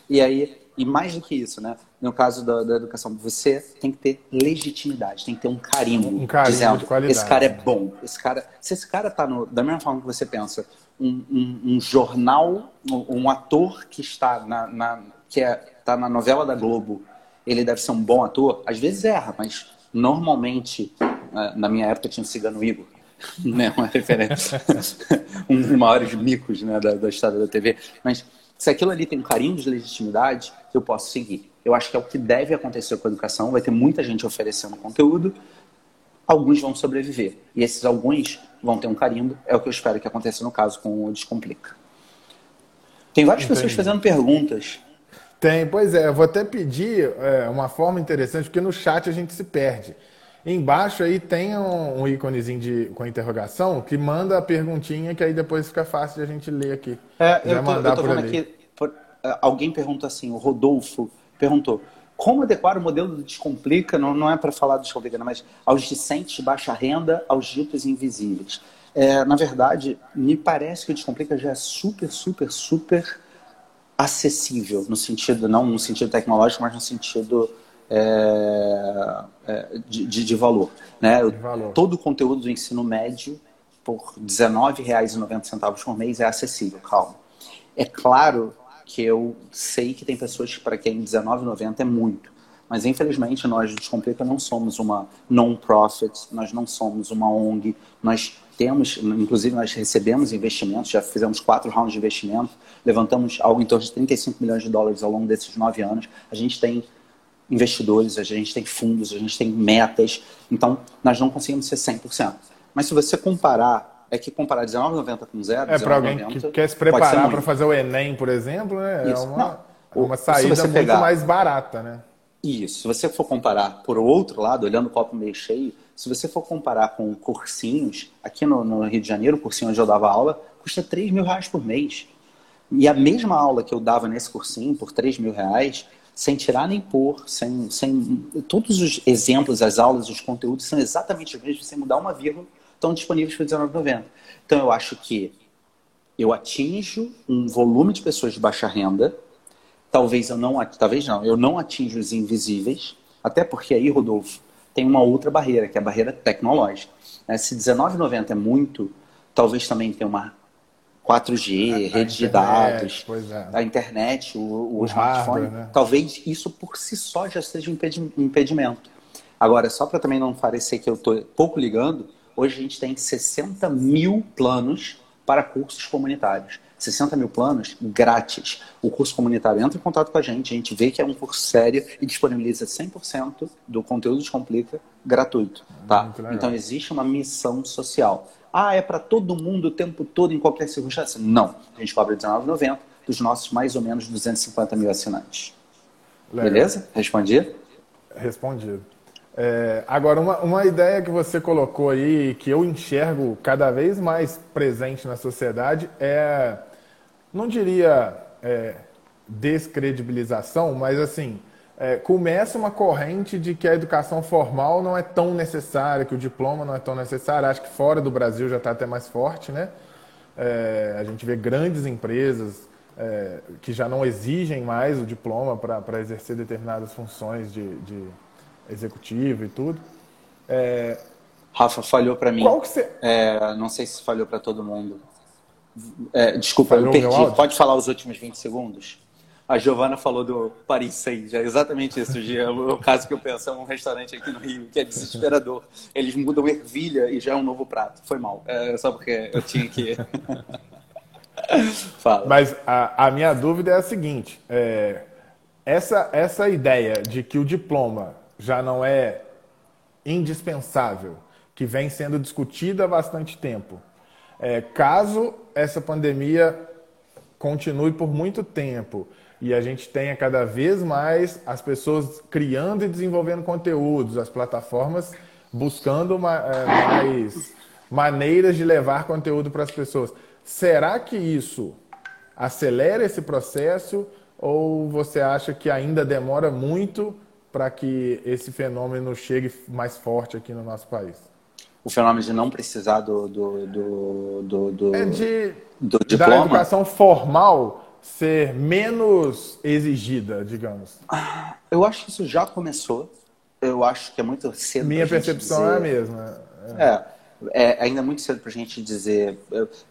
E aí, e mais do que isso, né? No caso da, da, educação, você tem que ter legitimidade, tem que ter um carinho. Um carinho dizendo, de qualidade. Esse cara é bom. Esse cara, se esse cara tá no, da mesma forma que você pensa, um, um, um jornal, um, um, ator que está na, na, que é, tá na novela da Globo, ele deve ser um bom ator, às vezes erra, mas Normalmente, né, na minha época tinha o Cigano Igor, né, uma referência, um dos maiores micos né, da, da história da TV. Mas se aquilo ali tem um carinho de legitimidade, eu posso seguir. Eu acho que é o que deve acontecer com a educação. Vai ter muita gente oferecendo conteúdo, alguns vão sobreviver. E esses alguns vão ter um carimbo. É o que eu espero que aconteça no caso com o Descomplica. Tem várias Entendi. pessoas fazendo perguntas. Tem, pois é. Eu vou até pedir é, uma forma interessante, porque no chat a gente se perde. Embaixo aí tem um, um íconezinho de, com interrogação que manda a perguntinha que aí depois fica fácil de a gente ler aqui. É, eu tô, mandar eu tô por ali. aqui, por, é, alguém perguntou assim, o Rodolfo perguntou, como adequar o modelo do Descomplica, não, não é para falar do Descomplica, mas aos discentes de baixa renda, aos ditos invisíveis. É, na verdade, me parece que o Descomplica já é super, super, super acessível, no sentido, não no sentido tecnológico, mas no sentido é, é, de, de, valor. Né? De valor. Todo o conteúdo do ensino médio, por R$19,90 por mês, é acessível, calma. É claro que eu sei que tem pessoas para quem R$19,90 é muito, mas infelizmente nós, Descomplica, não somos uma non-profit, nós não somos uma ONG, nós temos, inclusive nós recebemos investimentos, já fizemos quatro rounds de investimento, levantamos algo em torno de 35 milhões de dólares ao longo desses nove anos. A gente tem investidores, a gente tem fundos, a gente tem metas, então nós não conseguimos ser 100%. Mas se você comparar, é que comparar 19,90 com zero, é para alguém que quer se preparar para fazer o Enem, por exemplo, né? é uma, não, é uma saída muito pegar, mais barata, né? Isso. Se você for comparar por outro lado, olhando o copo meio cheio, se você for comparar com cursinhos, aqui no, no, Rio de Janeiro, o cursinho onde eu dava aula, custa 3 mil reais por mês. E a mesma aula que eu dava nesse cursinho, por 3 mil reais, sem tirar nem pôr, sem, sem. Todos os exemplos, as aulas, os conteúdos são exatamente os mesmos, sem mudar uma vírgula, estão disponíveis por R$19,90. Então eu acho que eu atinjo um volume de pessoas de baixa renda, talvez eu não, talvez não, eu não atinjo os invisíveis, até porque aí, Rodolfo, tem uma outra barreira, que é a barreira tecnológica. Né? Se R$19,90 é muito, talvez também tenha uma 4G, a, rede a de dados, é. a internet, o, o, o smartphone. Hardware, né? Talvez isso por si só já seja um impedimento. Agora, só para também não parecer que eu estou pouco ligando, hoje a gente tem 60 mil planos para cursos comunitários. 60 mil planos grátis. O curso comunitário entra em contato com a gente, a gente vê que é um curso sério e disponibiliza 100% do conteúdo Descomplica gratuito. Tá? Então existe uma missão social. Ah, é para todo mundo o tempo todo, em qualquer circunstância? Não. A gente cobra R$19,90 dos nossos mais ou menos 250 mil assinantes. Legal. Beleza? Respondi? Respondido. É, agora, uma, uma ideia que você colocou aí, que eu enxergo cada vez mais presente na sociedade, é, não diria é, descredibilização, mas assim, é, começa uma corrente de que a educação formal não é tão necessária, que o diploma não é tão necessário. Acho que fora do Brasil já está até mais forte, né? É, a gente vê grandes empresas é, que já não exigem mais o diploma para exercer determinadas funções de, de executivo e tudo. É... Rafa, falhou para mim. Qual que você... É, não sei se falhou para todo mundo. É, desculpa, falhou eu perdi. Pode falar os últimos 20 segundos? A Giovana falou do Paris Saint, é exatamente isso. É o caso que eu penso, é um restaurante aqui no Rio, que é desesperador. Eles mudam ervilha e já é um novo prato. Foi mal. É só porque eu tinha que. Fala. Mas a, a, minha dúvida é a seguinte: é, essa, essa ideia de que o diploma já não é indispensável, que vem sendo discutida há bastante tempo. É, caso essa pandemia continue por muito tempo e a gente tenha cada vez mais as pessoas criando e desenvolvendo conteúdos, as plataformas buscando é, mais maneiras de levar conteúdo para as pessoas. Será que isso acelera esse processo ou você acha que ainda demora muito para que esse fenômeno chegue mais forte aqui no nosso país? O fenômeno de não precisar do, do, do, do, do, é de, do diploma? Da educação formal ser menos exigida, digamos. Eu acho que isso já começou. Eu acho que é muito cedo. Minha percepção dizer... é a mesma. É. é, é ainda muito cedo para a gente dizer.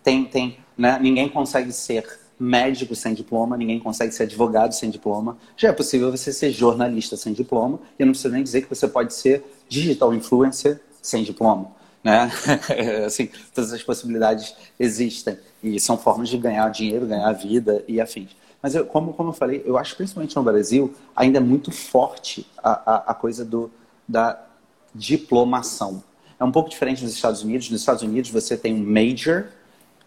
Tem, tem, né? Ninguém consegue ser médico sem diploma, ninguém consegue ser advogado sem diploma. Já é possível você ser jornalista sem diploma, e eu não preciso nem dizer que você pode ser digital influencer sem diploma. Né? assim, todas as possibilidades existem e são formas de ganhar dinheiro, ganhar vida e afins. Mas eu, como, como eu falei, eu acho principalmente no Brasil ainda é muito forte a, a, a coisa do, da diplomação. É um pouco diferente nos Estados Unidos. Nos Estados Unidos você tem um major,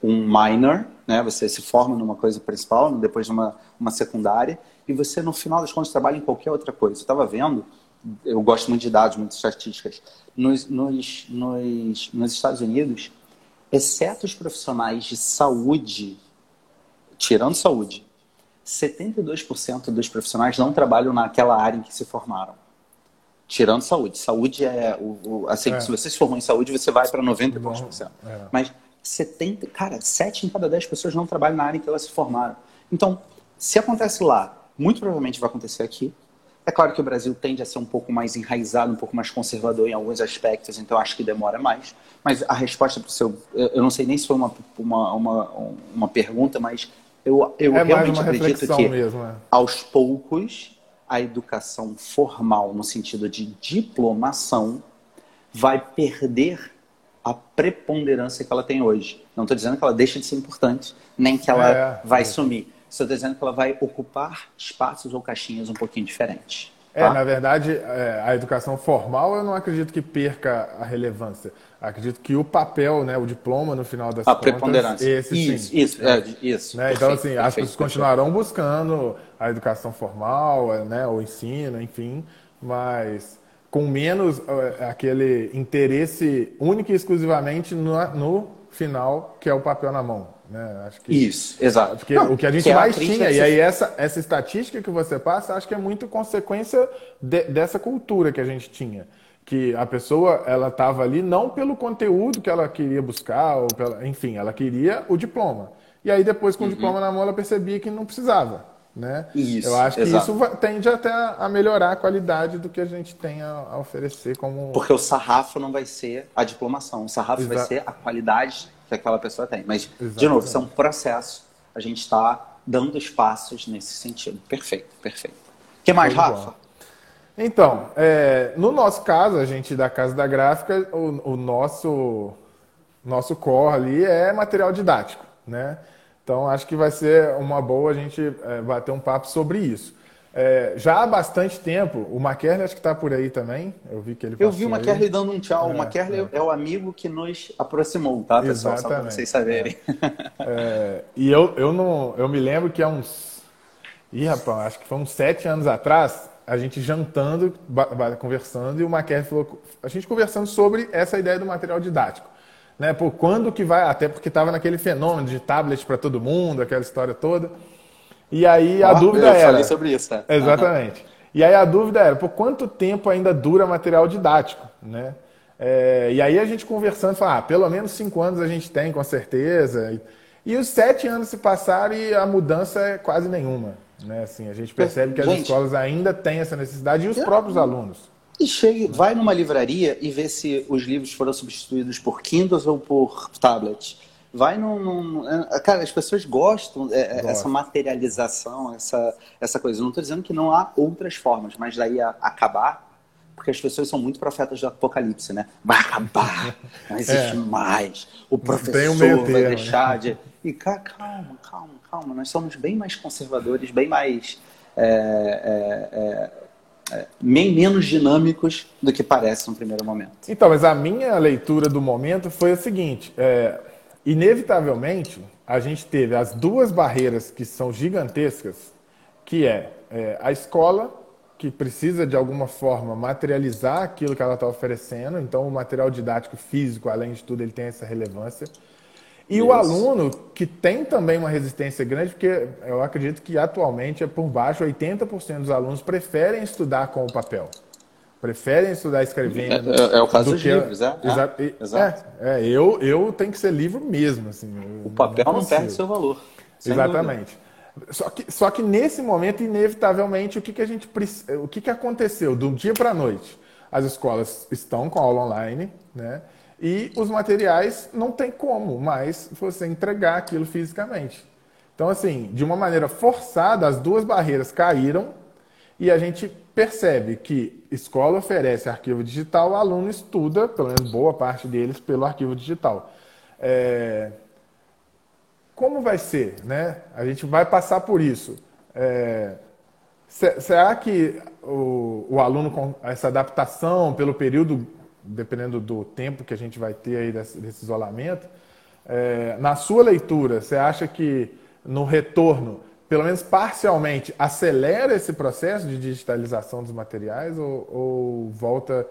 um minor, né? Você se forma numa coisa principal, depois de uma, uma secundária, e você, no final das contas, trabalha em qualquer outra coisa. Eu estava vendo, eu gosto muito de dados, muitas estatísticas. Nos, nos, nos, nos Estados Unidos, exceto os profissionais de saúde, tirando saúde, 72% dos profissionais não trabalham naquela área em que se formaram. Tirando saúde. Saúde é. O, o assim, é. se você se formou em saúde, você vai para 90%. É. Mas 70, cara, 7 em cada 10 pessoas não trabalham na área em que elas se formaram. Então, se acontece lá, muito provavelmente vai acontecer aqui. É claro que o Brasil tende a ser um pouco mais enraizado, um pouco mais conservador em alguns aspectos, então acho que demora mais. Mas a resposta para o seu. Eu não sei nem se foi uma, uma, uma, uma pergunta, mas eu, eu é realmente acredito que, mesmo, é. aos poucos, a educação formal, no sentido de diplomação, vai perder a preponderância que ela tem hoje. Não estou dizendo que ela deixa de ser importante, nem que ela é, vai é. Estou dizendo que ela vai ocupar espaços ou caixinhas um pouquinho diferentes. É, tá? É, na verdade, é, a educação formal eu não acredito que perca a relevância. Acredito que o papel, né, o diploma, no final das a contas... A preponderância. Esse, isso, sim. isso, é, isso. Né? Então, assim, as pessoas continuarão buscando a educação formal, né, o ensino, enfim, mas com menos uh, aquele interesse único e exclusivamente no, no, final, que é o papel na mão. Né? Acho que, Isso, exato. Porque Não, o que a gente que mais tinha, é e aí essa, essa estatística que você passa, acho que é muito consequência de, dessa cultura que a gente tinha. Que a pessoa, ela estava ali não pelo conteúdo que ela queria buscar, ou pela, enfim, ela queria o diploma. E aí depois, com uhum. o diploma na mão, ela percebia que não precisava. Né? Isso, Eu acho que exato. isso tende até a melhorar a qualidade do que a gente tem a, oferecer como. Porque o sarrafo não vai ser a diplomação, o sarrafo vai ser a qualidade que aquela pessoa tem. Mas, Exatamente. de novo, isso é um processo. A gente está dando espaços nesse sentido. Perfeito, perfeito. O que mais, Rafa? Então, é, no nosso caso, a gente da Casa da Gráfica, o, o nosso, nosso core ali é material didático, né? Então, acho que vai ser uma boa a gente é, bater um papo sobre isso. É, já há bastante tempo, o McKerley acho que está por aí também. Eu vi que ele Eu vi o McKerley dando um tchau. É, o McKerley é. é. o amigo que nos aproximou, tá, pessoal? Exatamente. Só para vocês saberem. É, e eu, eu, não, eu me lembro que há uns. Ih, rapaz, acho que foi uns sete anos atrás, a gente jantando, conversando, e o McKerley falou. A gente conversando sobre essa ideia do material didático. Né? Por quando que vai. Até porque estava naquele fenômeno de tablet para todo mundo, aquela história toda. E aí a dúvida eu era. Falei sobre isso, tá? Exatamente. Uhum. E aí a dúvida era, por quanto tempo ainda dura material didático, né? É, e aí a gente conversando, falou, ah, pelo menos cinco anos a gente tem, com certeza. E, e, os sete anos se passaram e a mudança é quase nenhuma. Né? Assim, a gente percebe que as gente, escolas ainda têm essa necessidade e os próprios alunos. E chegue, vai numa livraria e vê se os livros foram substituídos por Kindles ou por tablets vai num, num, é, Cara, as pessoas gostam é, é essa materialização, essa, essa coisa. Eu não estou dizendo que não há outras formas, mas daí a, acabar. Porque as pessoas são muito profetas do apocalipse, né? Vai acabar, não existe é. mais. O professor vai deixar de. E calma, calma, calma. Nós somos bem mais conservadores, bem mais. É, é, é, bem menos dinâmicos do que parece no primeiro momento. Então, mas a minha leitura do momento foi a seguinte: é, inevitavelmente, a gente teve as duas barreiras que são gigantescas, que é, é a escola, que precisa de alguma forma materializar aquilo que ela está oferecendo, então o material didático físico, além de tudo, ele tem essa relevância. E Isso. o aluno, que tem também uma resistência grande, porque eu acredito que atualmente é por baixo, 80% dos alunos preferem estudar com o papel preferem estudar escrevendo. É, é, é o caso dos que... livros, é? Exa... É, exato. É, é, eu, eu tenho que ser livro mesmo. Assim, o papel não, não perde seu valor. Exatamente. Só que, só que nesse momento, inevitavelmente, o que, que a gente o que, que aconteceu do dia para a noite? As escolas estão com aula online, né? E os materiais não tem como mais você entregar aquilo fisicamente. Então, assim, de uma maneira forçada, as duas barreiras caíram e a gente percebe que escola oferece arquivo digital, o aluno estuda, pelo menos boa parte deles, pelo arquivo digital. É... Como vai ser? Né? A gente vai passar por isso. É... Será que o, o, aluno com essa adaptação pelo período, dependendo do tempo que a gente vai ter aí desse, desse isolamento, é... na sua leitura, você acha que no retorno pelo menos parcialmente, acelera esse processo de digitalização dos materiais ou, ou volta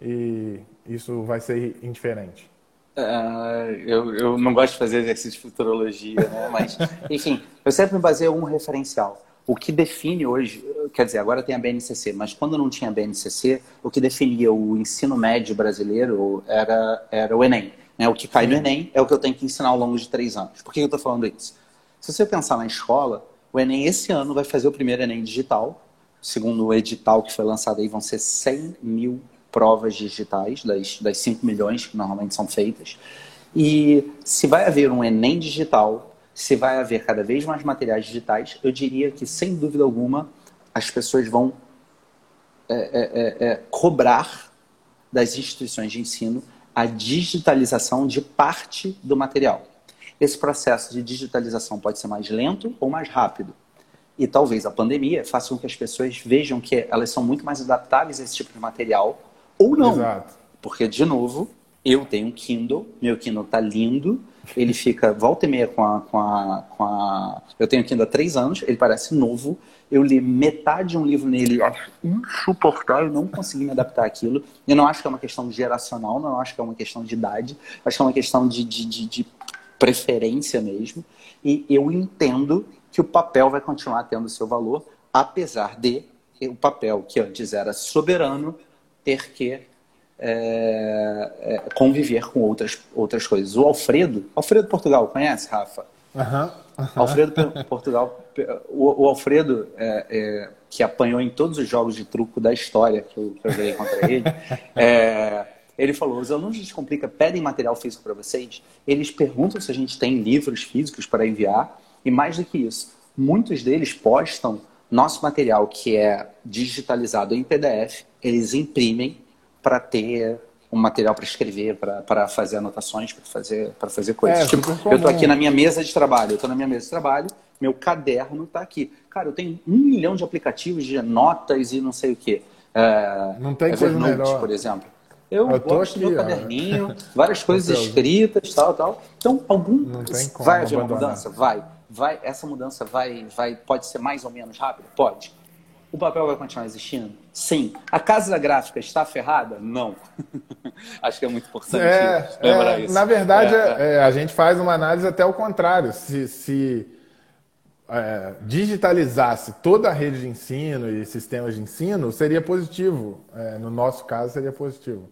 e isso vai ser indiferente? Uh, eu, eu não gosto de fazer exercício de futurologia, né? mas, enfim, eu sempre me baseio em um referencial. O que define hoje, quer dizer, agora tem a BNCC, mas quando não tinha a BNCC, o que definia o ensino médio brasileiro era, era o Enem. Né? O que cai no Enem é o que eu tenho que ensinar ao longo de três anos. Por que eu estou falando isso? Se você pensar na escola, o Enem esse ano vai fazer o primeiro Enem digital. Segundo o edital que foi lançado aí, vão ser 100 mil provas digitais, das, das 5 milhões que normalmente são feitas. E se vai haver um Enem digital, se vai haver cada vez mais materiais digitais, eu diria que, sem dúvida alguma, as pessoas vão é, é, é, é cobrar das instituições de ensino a digitalização de parte do material esse processo de digitalização pode ser mais lento ou mais rápido. E talvez a pandemia faça com que as pessoas vejam que elas são muito mais adaptáveis a esse tipo de material ou não. Exato. Porque, de novo, eu tenho um Kindle, meu Kindle tá lindo, ele fica volta e meia com a, com a, com a... Eu tenho Kindle há três anos, ele parece novo, eu li metade de um livro nele, acho insuportável, não consegui me adaptar àquilo. Eu não acho que é uma questão geracional, não acho que é uma questão de idade, acho que é uma questão de, de, de, de preferência mesmo, e eu entendo que o papel vai continuar tendo seu valor, apesar de o papel que antes era soberano ter que é, é, conviver com outras, outras coisas. O Alfredo, Alfredo Portugal, conhece, Rafa? Uhum, uhum. Alfredo Portugal, o, o Alfredo é, é, que apanhou em todos os jogos de truco da história que eu, que eu joguei contra ele, é, ele falou: os alunos Descomplica pedem material físico para vocês, eles perguntam se a gente tem livros físicos para enviar, e mais do que isso, muitos deles postam nosso material que é digitalizado em PDF, eles imprimem para ter um material para escrever, para fazer anotações, para fazer, fazer coisas. É, tipo, eu estou aqui na minha mesa de trabalho, eu estou na minha mesa de trabalho, Meu caderno está aqui. Cara, eu tenho um milhão de aplicativos de notas e não sei o quê. É, não tem coisa Evernote, melhor. por exemplo. Eu, eu gosto aqui, do meu caderninho, várias coisas escritas, tal, tal. Então, algum vai haver uma mudança, vai, vai. Essa mudança vai, vai, pode ser mais ou menos rápida, pode. O papel vai continuar existindo? Sim. A casa gráfica está ferrada? Não. Acho que é muito importante é, lembrar é, isso. Na verdade, é, é. é, a gente faz uma análise até o contrário. Se, se é, digitalizasse toda a rede de ensino e sistemas de ensino, seria positivo. É, no nosso caso, seria positivo.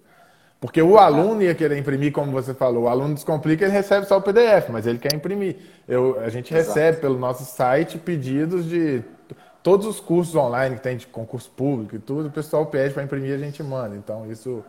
Porque o aluno ia querer imprimir, como você falou, o aluno descomplica, ele recebe só o PDF, mas ele quer imprimir. Eu, a gente Exato. recebe pelo nosso site pedidos de todos os cursos online que tem de concurso público e tudo, o pessoal pede para imprimir a gente manda. Então, isso,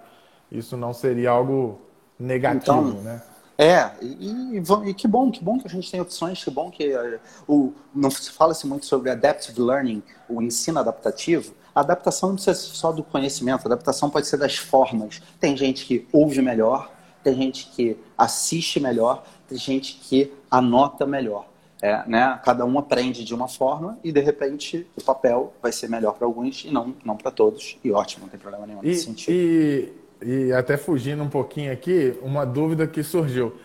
isso não seria algo negativo, então, né? É, e, e, que bom, que bom que a gente tem opções, que bom que uh, o, não se fala-se muito sobre adaptive learning, o ensino adaptativo. A adaptação não precisa ser só do conhecimento, a adaptação pode ser das formas. Tem gente que ouve melhor, tem gente que assiste melhor, tem gente que anota melhor. É, né? Cada um aprende de uma forma e de repente o papel vai ser melhor para alguns e não, não para todos. E ótimo, não tem problema nenhum nesse sentido. E, e até fugindo um pouquinho aqui, uma dúvida que surgiu.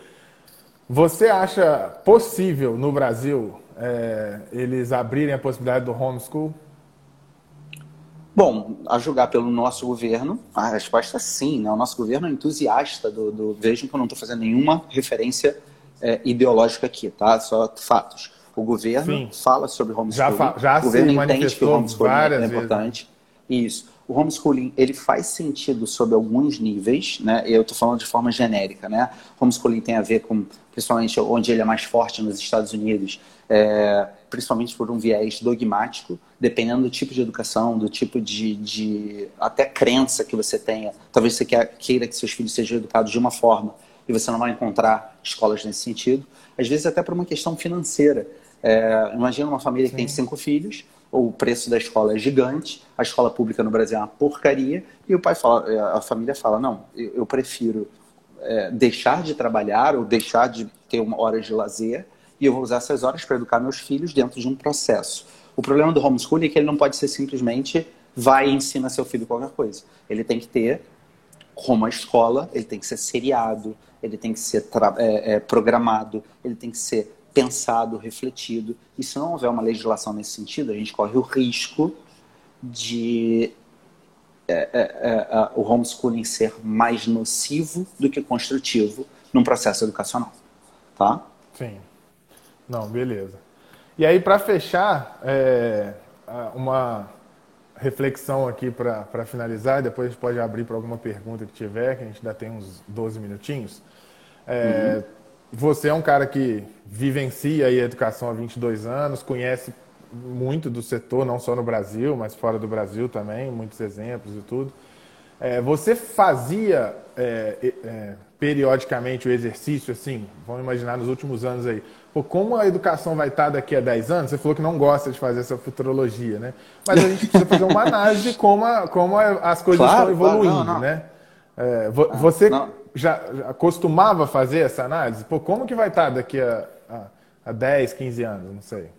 Você acha possível no Brasil é, eles abrirem a possibilidade do homeschool? Bom, a julgar pelo nosso governo, a resposta é sim. Né? O nosso governo é entusiasta do. do... Vejam que eu não estou fazendo nenhuma referência é, ideológica aqui, tá? Só fatos. O governo sim. fala sobre homeschooling. Já, já o governo entende que o homeschooling é importante. Vezes. Isso. O homeschooling ele faz sentido sob alguns níveis, né? Eu estou falando de forma genérica, né? Homeschooling tem a ver com, principalmente onde ele é mais forte nos Estados Unidos, é, principalmente por um viés dogmático, dependendo do tipo de educação, do tipo de, de até crença que você tenha. Talvez você queira que seus filhos sejam educados de uma forma e você não vai encontrar escolas nesse sentido. Às vezes até por uma questão financeira. É, imagina uma família Sim. que tem cinco filhos, o preço da escola é gigante, a escola pública no Brasil é uma porcaria, e o pai fala, é, a família fala, não, eu, prefiro é, deixar de trabalhar ou deixar de ter uma hora de lazer e eu vou usar essas horas para educar meus filhos dentro de um processo. O problema do homeschooling é que ele não pode ser simplesmente vai e ensina seu filho qualquer coisa. Ele tem que ter como a escola, ele tem que ser seriado, ele tem que ser é, é, programado, ele tem que ser pensado, refletido. E se não houver uma legislação nesse sentido, a gente corre o risco de é, é, é o homeschooling ser mais nocivo do que construtivo num processo educacional. Tá? Sim. Não, beleza. E aí, para fechar, é, uma reflexão aqui para finalizar, depois a gente pode abrir para alguma pergunta que tiver, que a gente ainda tem uns 12 minutinhos. É, uhum. Você é um cara que vivencia a educação há 22 anos, conhece muito do setor, não só no Brasil, mas fora do Brasil também, muitos exemplos e tudo. É, você fazia é, é, periodicamente o exercício, assim, vamos imaginar nos últimos anos aí, Pô, como a educação vai estar daqui a 10 anos, você falou que não gosta de fazer essa futurologia, né? Mas a gente precisa fazer uma análise de como, a, como as coisas claro, estão evoluindo, claro, não, não. né? É, você não. Já, costumava fazer essa análise? Pô, como que vai estar daqui a, a, a 10, 15 anos? Não sei.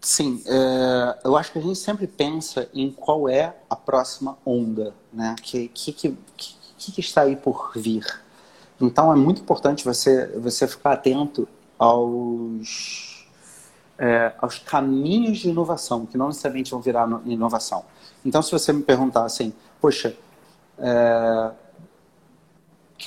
Sim, é, eu acho que a gente sempre pensa em qual é a próxima onda, né? Que, que, que, que, que está aí por vir. Então é muito importante você, você ficar atento aos, é, aos caminhos de inovação, que não necessariamente vão virar inovação. Então, se você me perguntar assim, poxa, é,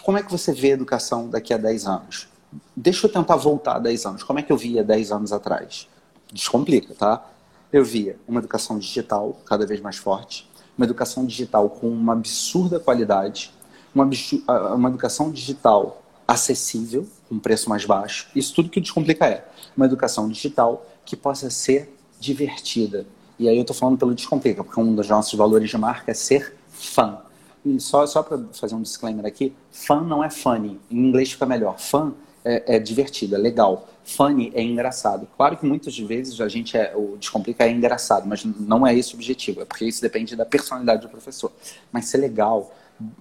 como é que você vê a educação daqui a 10 anos? Deixa eu tentar voltar a 10 anos. Como é que eu via 10 anos atrás? Descomplica, tá? Eu via uma educação digital cada vez mais forte, uma educação digital com uma absurda qualidade, uma, uma educação digital acessível, com preço mais baixo. Isso tudo que Descomplica é. Uma educação digital que possa ser divertida. E aí eu estou falando pelo Descomplica, porque um dos nossos valores de marca é ser fã. Só, só para fazer um disclaimer aqui, fã não é funny. Em inglês fica melhor. Fã é, é divertido, é legal. Funny é engraçado. Claro que muitas vezes a gente é, o Descomplica é engraçado, mas não é esse o objetivo. É porque isso depende da personalidade do professor. Mas ser legal,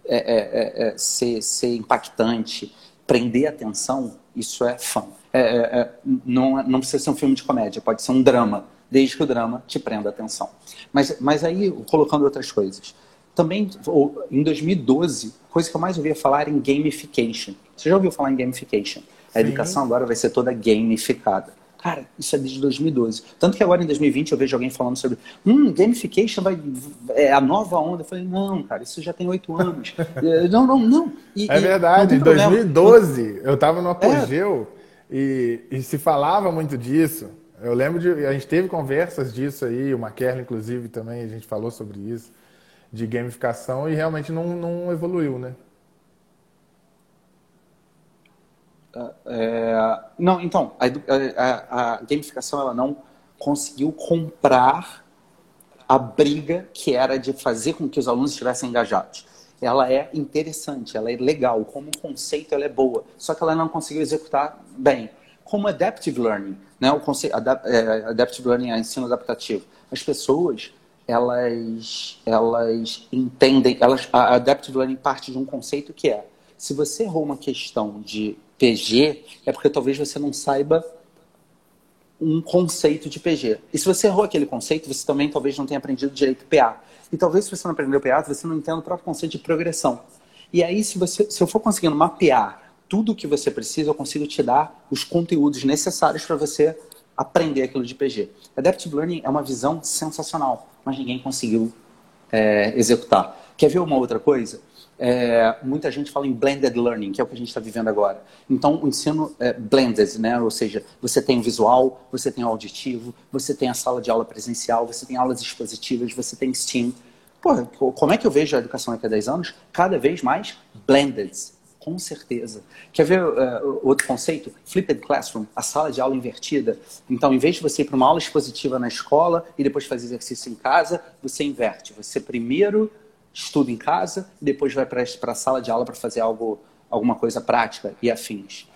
é, é, é, é ser, ser impactante, prender atenção, isso é fã. é, não, não precisa ser um filme de comédia, pode ser um drama, desde que o drama te prenda atenção. Mas, mas aí, colocando outras coisas. Também, em 2012, coisa que eu mais ouvia falar era em gamification. Você já ouviu falar em gamification? A Sim. educação agora vai ser toda gamificada. Cara, isso é desde 2012. Tanto que agora em 2020 eu vejo alguém falando sobre hum, gamification vai, é a nova onda. Eu falei, não, cara, isso já tem oito anos. É, não, não, não. E, é verdade, em 2012 eu estava no apogeu é. e, e se falava muito disso. Eu lembro de. A gente teve conversas disso aí, o Maquerle, inclusive, também, a gente falou sobre isso, de gamificação, e realmente não, não evoluiu, né? É, não, então, a, a, a, gamificação ela não conseguiu comprar a briga que era de fazer com que os alunos estivessem engajados. Ela é interessante, ela é legal, como conceito ela é boa, só que ela não conseguiu executar bem. Como adaptive learning, né, o conceito, é, adaptive learning é ensino adaptativo. As pessoas elas elas entendem, elas a adaptive learning parte de um conceito que é se você errou uma questão de PG, é porque talvez você não saiba um conceito de PG. E se você errou aquele conceito, você também talvez não tenha aprendido direito PA. E talvez se você não aprendeu PA, você não entenda o próprio conceito de progressão. E aí, se, você, se eu for conseguindo mapear tudo o que você precisa, eu consigo te dar os conteúdos necessários para você aprender aquilo de PG. Adaptive Learning é uma visão sensacional, mas ninguém conseguiu é, executar. Quer ver uma outra coisa? É, muita gente fala em blended learning, que é o que a gente está vivendo agora. Então, o ensino é blended, né? ou seja, você tem o visual, você tem o auditivo, você tem a sala de aula presencial, você tem aulas expositivas, você tem STEAM. Como é que eu vejo a educação daqui a 10 anos? Cada vez mais blended, com certeza. Quer ver uh, outro conceito? Flipped classroom, a sala de aula invertida. Então, em vez de você ir para uma aula expositiva na escola e depois fazer exercício em casa, você inverte. Você primeiro estuda em casa e depois vai para a sala de aula para fazer algo, alguma coisa prática e afins.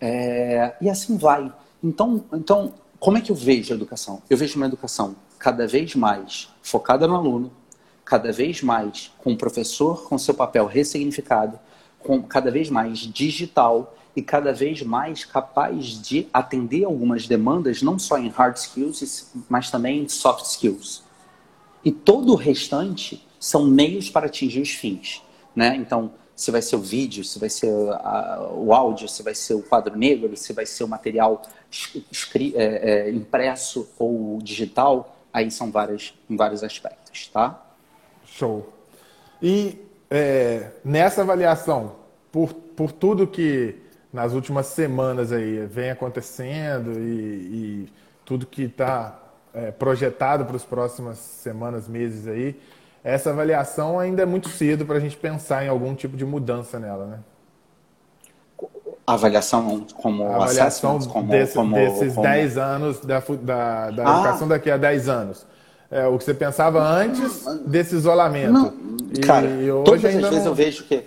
É, e assim vai. Então, então, como é que eu vejo a educação? Eu vejo uma educação cada vez mais focada no aluno, cada vez mais com o professor com seu papel ressignificado, com cada vez mais digital e cada vez mais capaz de atender algumas demandas, não só em hard skills, mas também em soft skills. E todo o restante são meios para atingir os fins. Né? Então, se vai ser o vídeo, se vai ser a, o áudio, se vai ser o quadro negro, se vai ser o material é, é, impresso ou digital, aí são vários, em vários aspectos, tá? Show. E é, nessa avaliação, por, por tudo que nas últimas semanas aí vem acontecendo e, e tudo que está é, projetado para as próximas semanas, meses aí, essa avaliação ainda é muito cedo para a gente pensar em algum tipo de mudança nela, né? Avaliação como a avaliação como, desse, como, desses como... 10 anos da, da, da ah. educação daqui a 10 anos. É, o que você pensava antes desse isolamento. Não, e, cara, e todas as vezes não... eu vejo que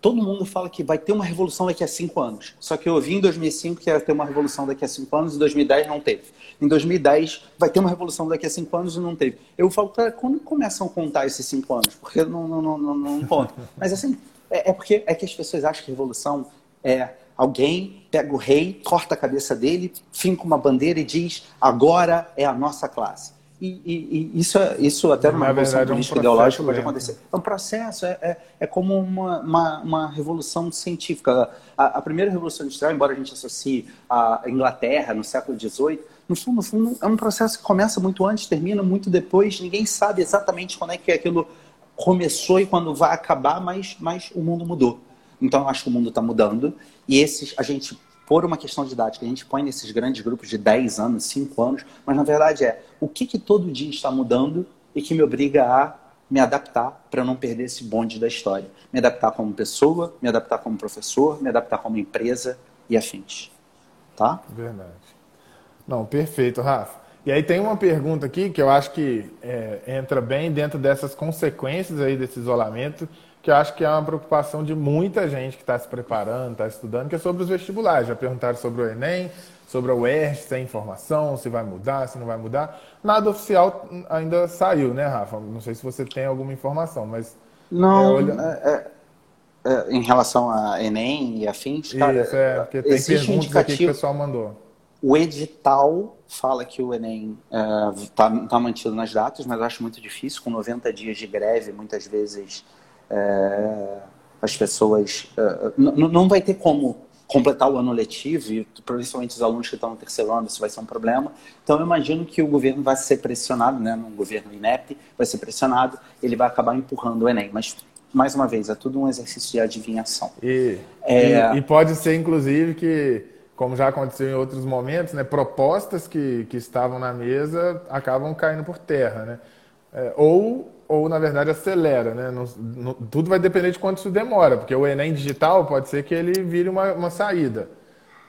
todo mundo fala que vai ter uma revolução daqui a cinco anos. Só que eu ouvi em 2005 que ia ter uma revolução daqui a cinco anos e em 2010 não teve. Em 2010 vai ter uma revolução daqui a cinco anos e não teve. Eu falo, cara, quando começam a contar esses cinco anos? Porque não, não, não, não, não conta. Mas assim, é, é, porque é que as pessoas acham que revolução é alguém pega o rei, corta a cabeça dele, finca uma bandeira e diz, agora é a nossa classe. E, e, e, isso, é, isso até numa revolução política é um ideológica pode acontecer. É um processo, é, é, é como uma, uma, uma, revolução científica. A, a, primeira revolução industrial, embora a gente associe a Inglaterra no século XVIII, no fundo, no fundo, é um processo que começa muito antes, termina muito depois. Ninguém sabe exatamente quando é que aquilo começou e quando vai acabar, mas, mas o mundo mudou. Então, eu acho que o mundo está mudando. E esses, a gente por uma questão didática. A gente põe nesses grandes grupos de 10 anos, 5 anos, mas na verdade é o que, que todo dia está mudando e que me obriga a me adaptar para não perder esse bonde da história. Me adaptar como pessoa, me adaptar como professor, me adaptar como empresa e afins. Tá? Verdade. Não, perfeito, Rafa. E aí tem uma pergunta aqui que eu acho que é, entra bem dentro dessas consequências aí desse isolamento, que eu acho que é uma preocupação de muita gente que está se preparando, está estudando, que é sobre os vestibulares. Já perguntaram sobre o Enem, sobre a UERJ, se tem informação, se vai mudar, se não vai mudar. Nada oficial ainda saiu, né, Rafa? Não sei se você tem alguma informação, mas... Não, é, olha... é, é, em relação a Enem e afins, cara, Isso, é, porque tem perguntas aqui que o pessoal mandou. O edital fala que o Enem está é, tá mantido nas datas, mas eu acho muito difícil, com 90 dias de greve, muitas vezes é, as pessoas. É, não vai ter como completar o ano letivo, e principalmente os alunos que estão no terceiro ano, isso vai ser um problema. Então, eu imagino que o governo vai ser pressionado, né, no governo INEP, vai ser pressionado, ele vai acabar empurrando o Enem. Mas, mais uma vez, é tudo um exercício de adivinhação. E, é... e, e pode ser, inclusive, que, como já aconteceu em outros momentos, né, propostas que, que estavam na mesa acabam caindo por terra. Né? É, ou ou na verdade acelera, né? Não, não, tudo vai depender de quanto isso demora, porque o Enem digital pode ser que ele vire uma, uma saída,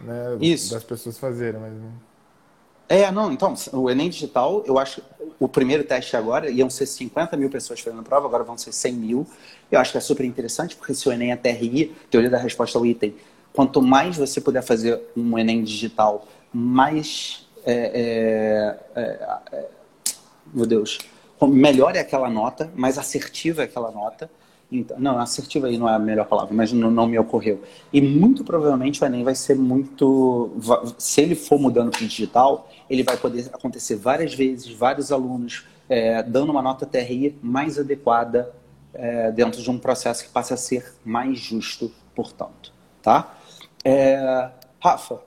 né? Isso. Das pessoas fazerem, mas... É, não, então, o Enem digital, eu acho, o primeiro teste agora, iam ser 50 mil pessoas fazendo prova, agora vão ser 100 mil. Eu acho que é super interessante, porque se o Enem é TRI, teoria da resposta ao item, quanto mais você puder fazer um Enem digital, mais, é, é, é, é meu Deus, melhor é aquela nota, mais assertiva é aquela nota. Então, não, assertiva aí não é a melhor palavra, mas não, não, me ocorreu. E muito provavelmente o Enem vai ser muito. Se ele for mudando para o digital, ele vai poder acontecer várias vezes, vários alunos é, dando uma nota TRI mais adequada é, dentro de um processo que passe a ser mais justo, portanto. Tá? É, Rafa,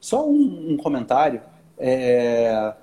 só um, um comentário. É,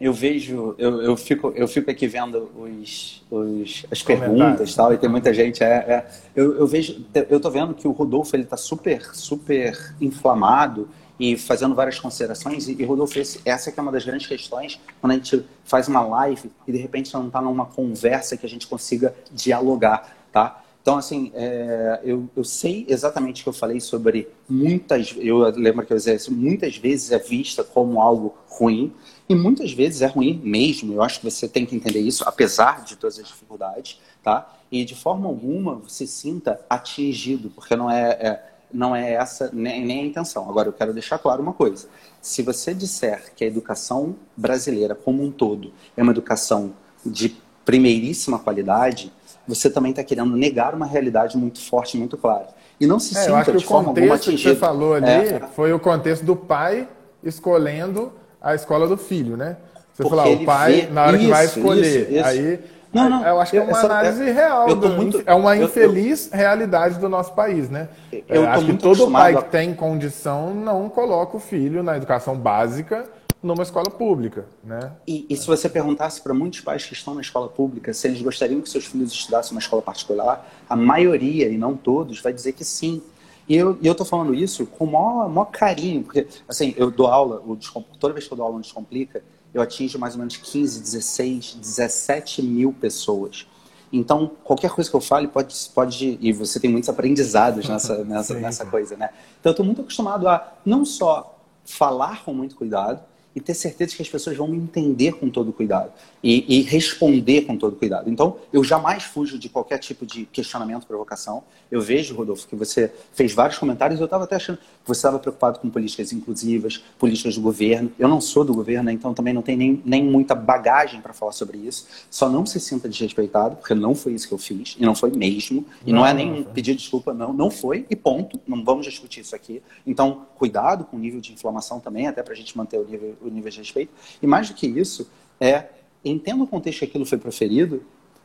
eu vejo, eu, eu, fico, eu fico aqui vendo os, os, as perguntas tal, e tem muita gente. É, é, eu, eu vejo, eu tô vendo que o Rodolfo ele tá super, super inflamado e fazendo várias considerações. E, e Rodolfo, esse, essa que é uma das grandes questões quando a gente faz uma live e de repente não está numa conversa que a gente consiga dialogar, tá? Então, assim, é, eu, eu sei exatamente que eu falei sobre muitas. Eu lembro que eu dizia isso, muitas vezes é vista como algo ruim. E muitas vezes é ruim mesmo, eu acho que você tem que entender isso, apesar de todas as dificuldades, tá? E de forma alguma você sinta atingido, porque não é, é não é essa nem, nem, a intenção. Agora, eu quero deixar claro uma coisa: se você disser que a educação brasileira como um todo é uma educação de primeiríssima qualidade, você também está querendo negar uma realidade muito forte, muito clara. E não se é, sinta eu acho que de forma alguma atingido. que você falou ali é, foi o contexto do pai escolhendo a escola do filho, né? Você falou, o pai, vê... na hora isso, que vai escolher, isso, isso. aí. Não, não, eu acho que é uma análise é, real. Do, muito, é uma infeliz eu, realidade do nosso país, né? Eu é, acho que todo pai a... que tem condição não coloca o filho na educação básica numa escola pública, né? E, e se você perguntasse para muitos pais que estão na escola pública se eles gostariam que seus filhos estudassem uma escola particular, a maioria, e não todos, vai dizer que sim. E eu, e eu tô falando isso com o maior, maior carinho, porque, assim, eu dou aula, o toda vez que eu dou aula no Descomplica, eu atingo mais ou menos 15, 16, 17 mil pessoas. Então, qualquer coisa que eu fale pode, pode e você tem muitos aprendizados nessa, nessa, nessa coisa, né? Então, eu estou muito acostumado a não só falar com muito cuidado, e ter certeza que as pessoas vão me entender com todo cuidado e, e, responder com todo cuidado. Então, eu jamais fujo de qualquer tipo de questionamento, provocação. Eu vejo, Rodolfo, que você fez vários comentários. Eu estava até achando que você estava preocupado com políticas inclusivas, políticas do governo. Eu não sou do governo, então também não tenho nem, nem muita bagagem para falar sobre isso. Só não se sinta desrespeitado, porque não foi isso que eu fiz e não foi mesmo. E não, não é nem um pedir desculpa, não. Não foi e ponto. Não vamos discutir isso aqui. Então, cuidado com o nível de inflamação também, até para a gente manter o nível, o nível de respeito. E mais do que isso, é entenda o contexto que aquilo foi proferido,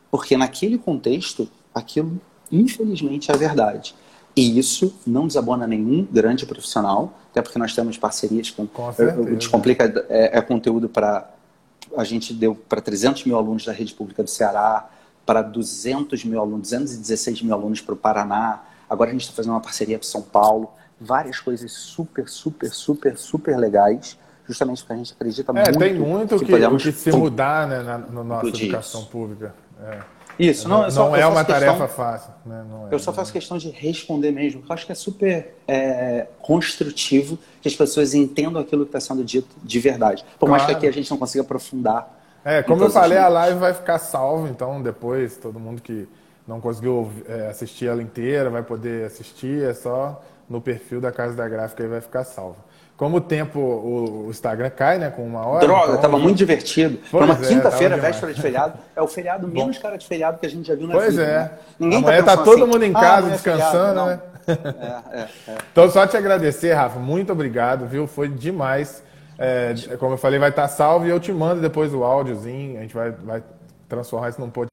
porque naquele contexto, aquilo, infelizmente, é verdade. E isso não desabona nenhum grande profissional, até porque nós temos parcerias com. com o Descomplica é, é conteúdo para. A gente deu para 300 mil alunos da rede pública do Ceará, para 200 mil alunos, 216 mil alunos para o Paraná. Agora a gente está fazendo uma parceria para São Paulo. Várias coisas super, super, super, super legais justamente porque a gente acredita é, muito. Tem muito que, podemos... que se mudar né, na, na nossa educação pública. É. Isso, não, não, só, não é uma tarefa fácil. Né? É, eu só faço questão de responder mesmo, eu acho que é super é, construtivo que as pessoas entendam aquilo que está sendo dito de verdade. Por claro. mais que aqui a gente não consiga aprofundar. É, como eu falei, a live vai ficar salva, então depois todo mundo que não conseguiu é, assistir ela inteira vai poder assistir, é só no perfil da Casa da Gráfica e vai ficar salva. Como o tempo, o, Instagram cai, né, com uma hora. Droga, então... tava muito divertido. Foi uma é, quinta-feira, véspera de feriado. É o feriado menos cara de feriado que a gente já viu na pois vida. Pois é. Né? Ninguém tá Amanhã tá, tá todo assim, mundo em casa ah, descansando, é feriado, né? É, é, é. Então, só te agradecer, Rafa. Muito obrigado, viu? Foi demais. É, como eu falei, vai estar salvo e eu te mando depois o áudiozinho. A gente vai, vai transformar isso num podcast.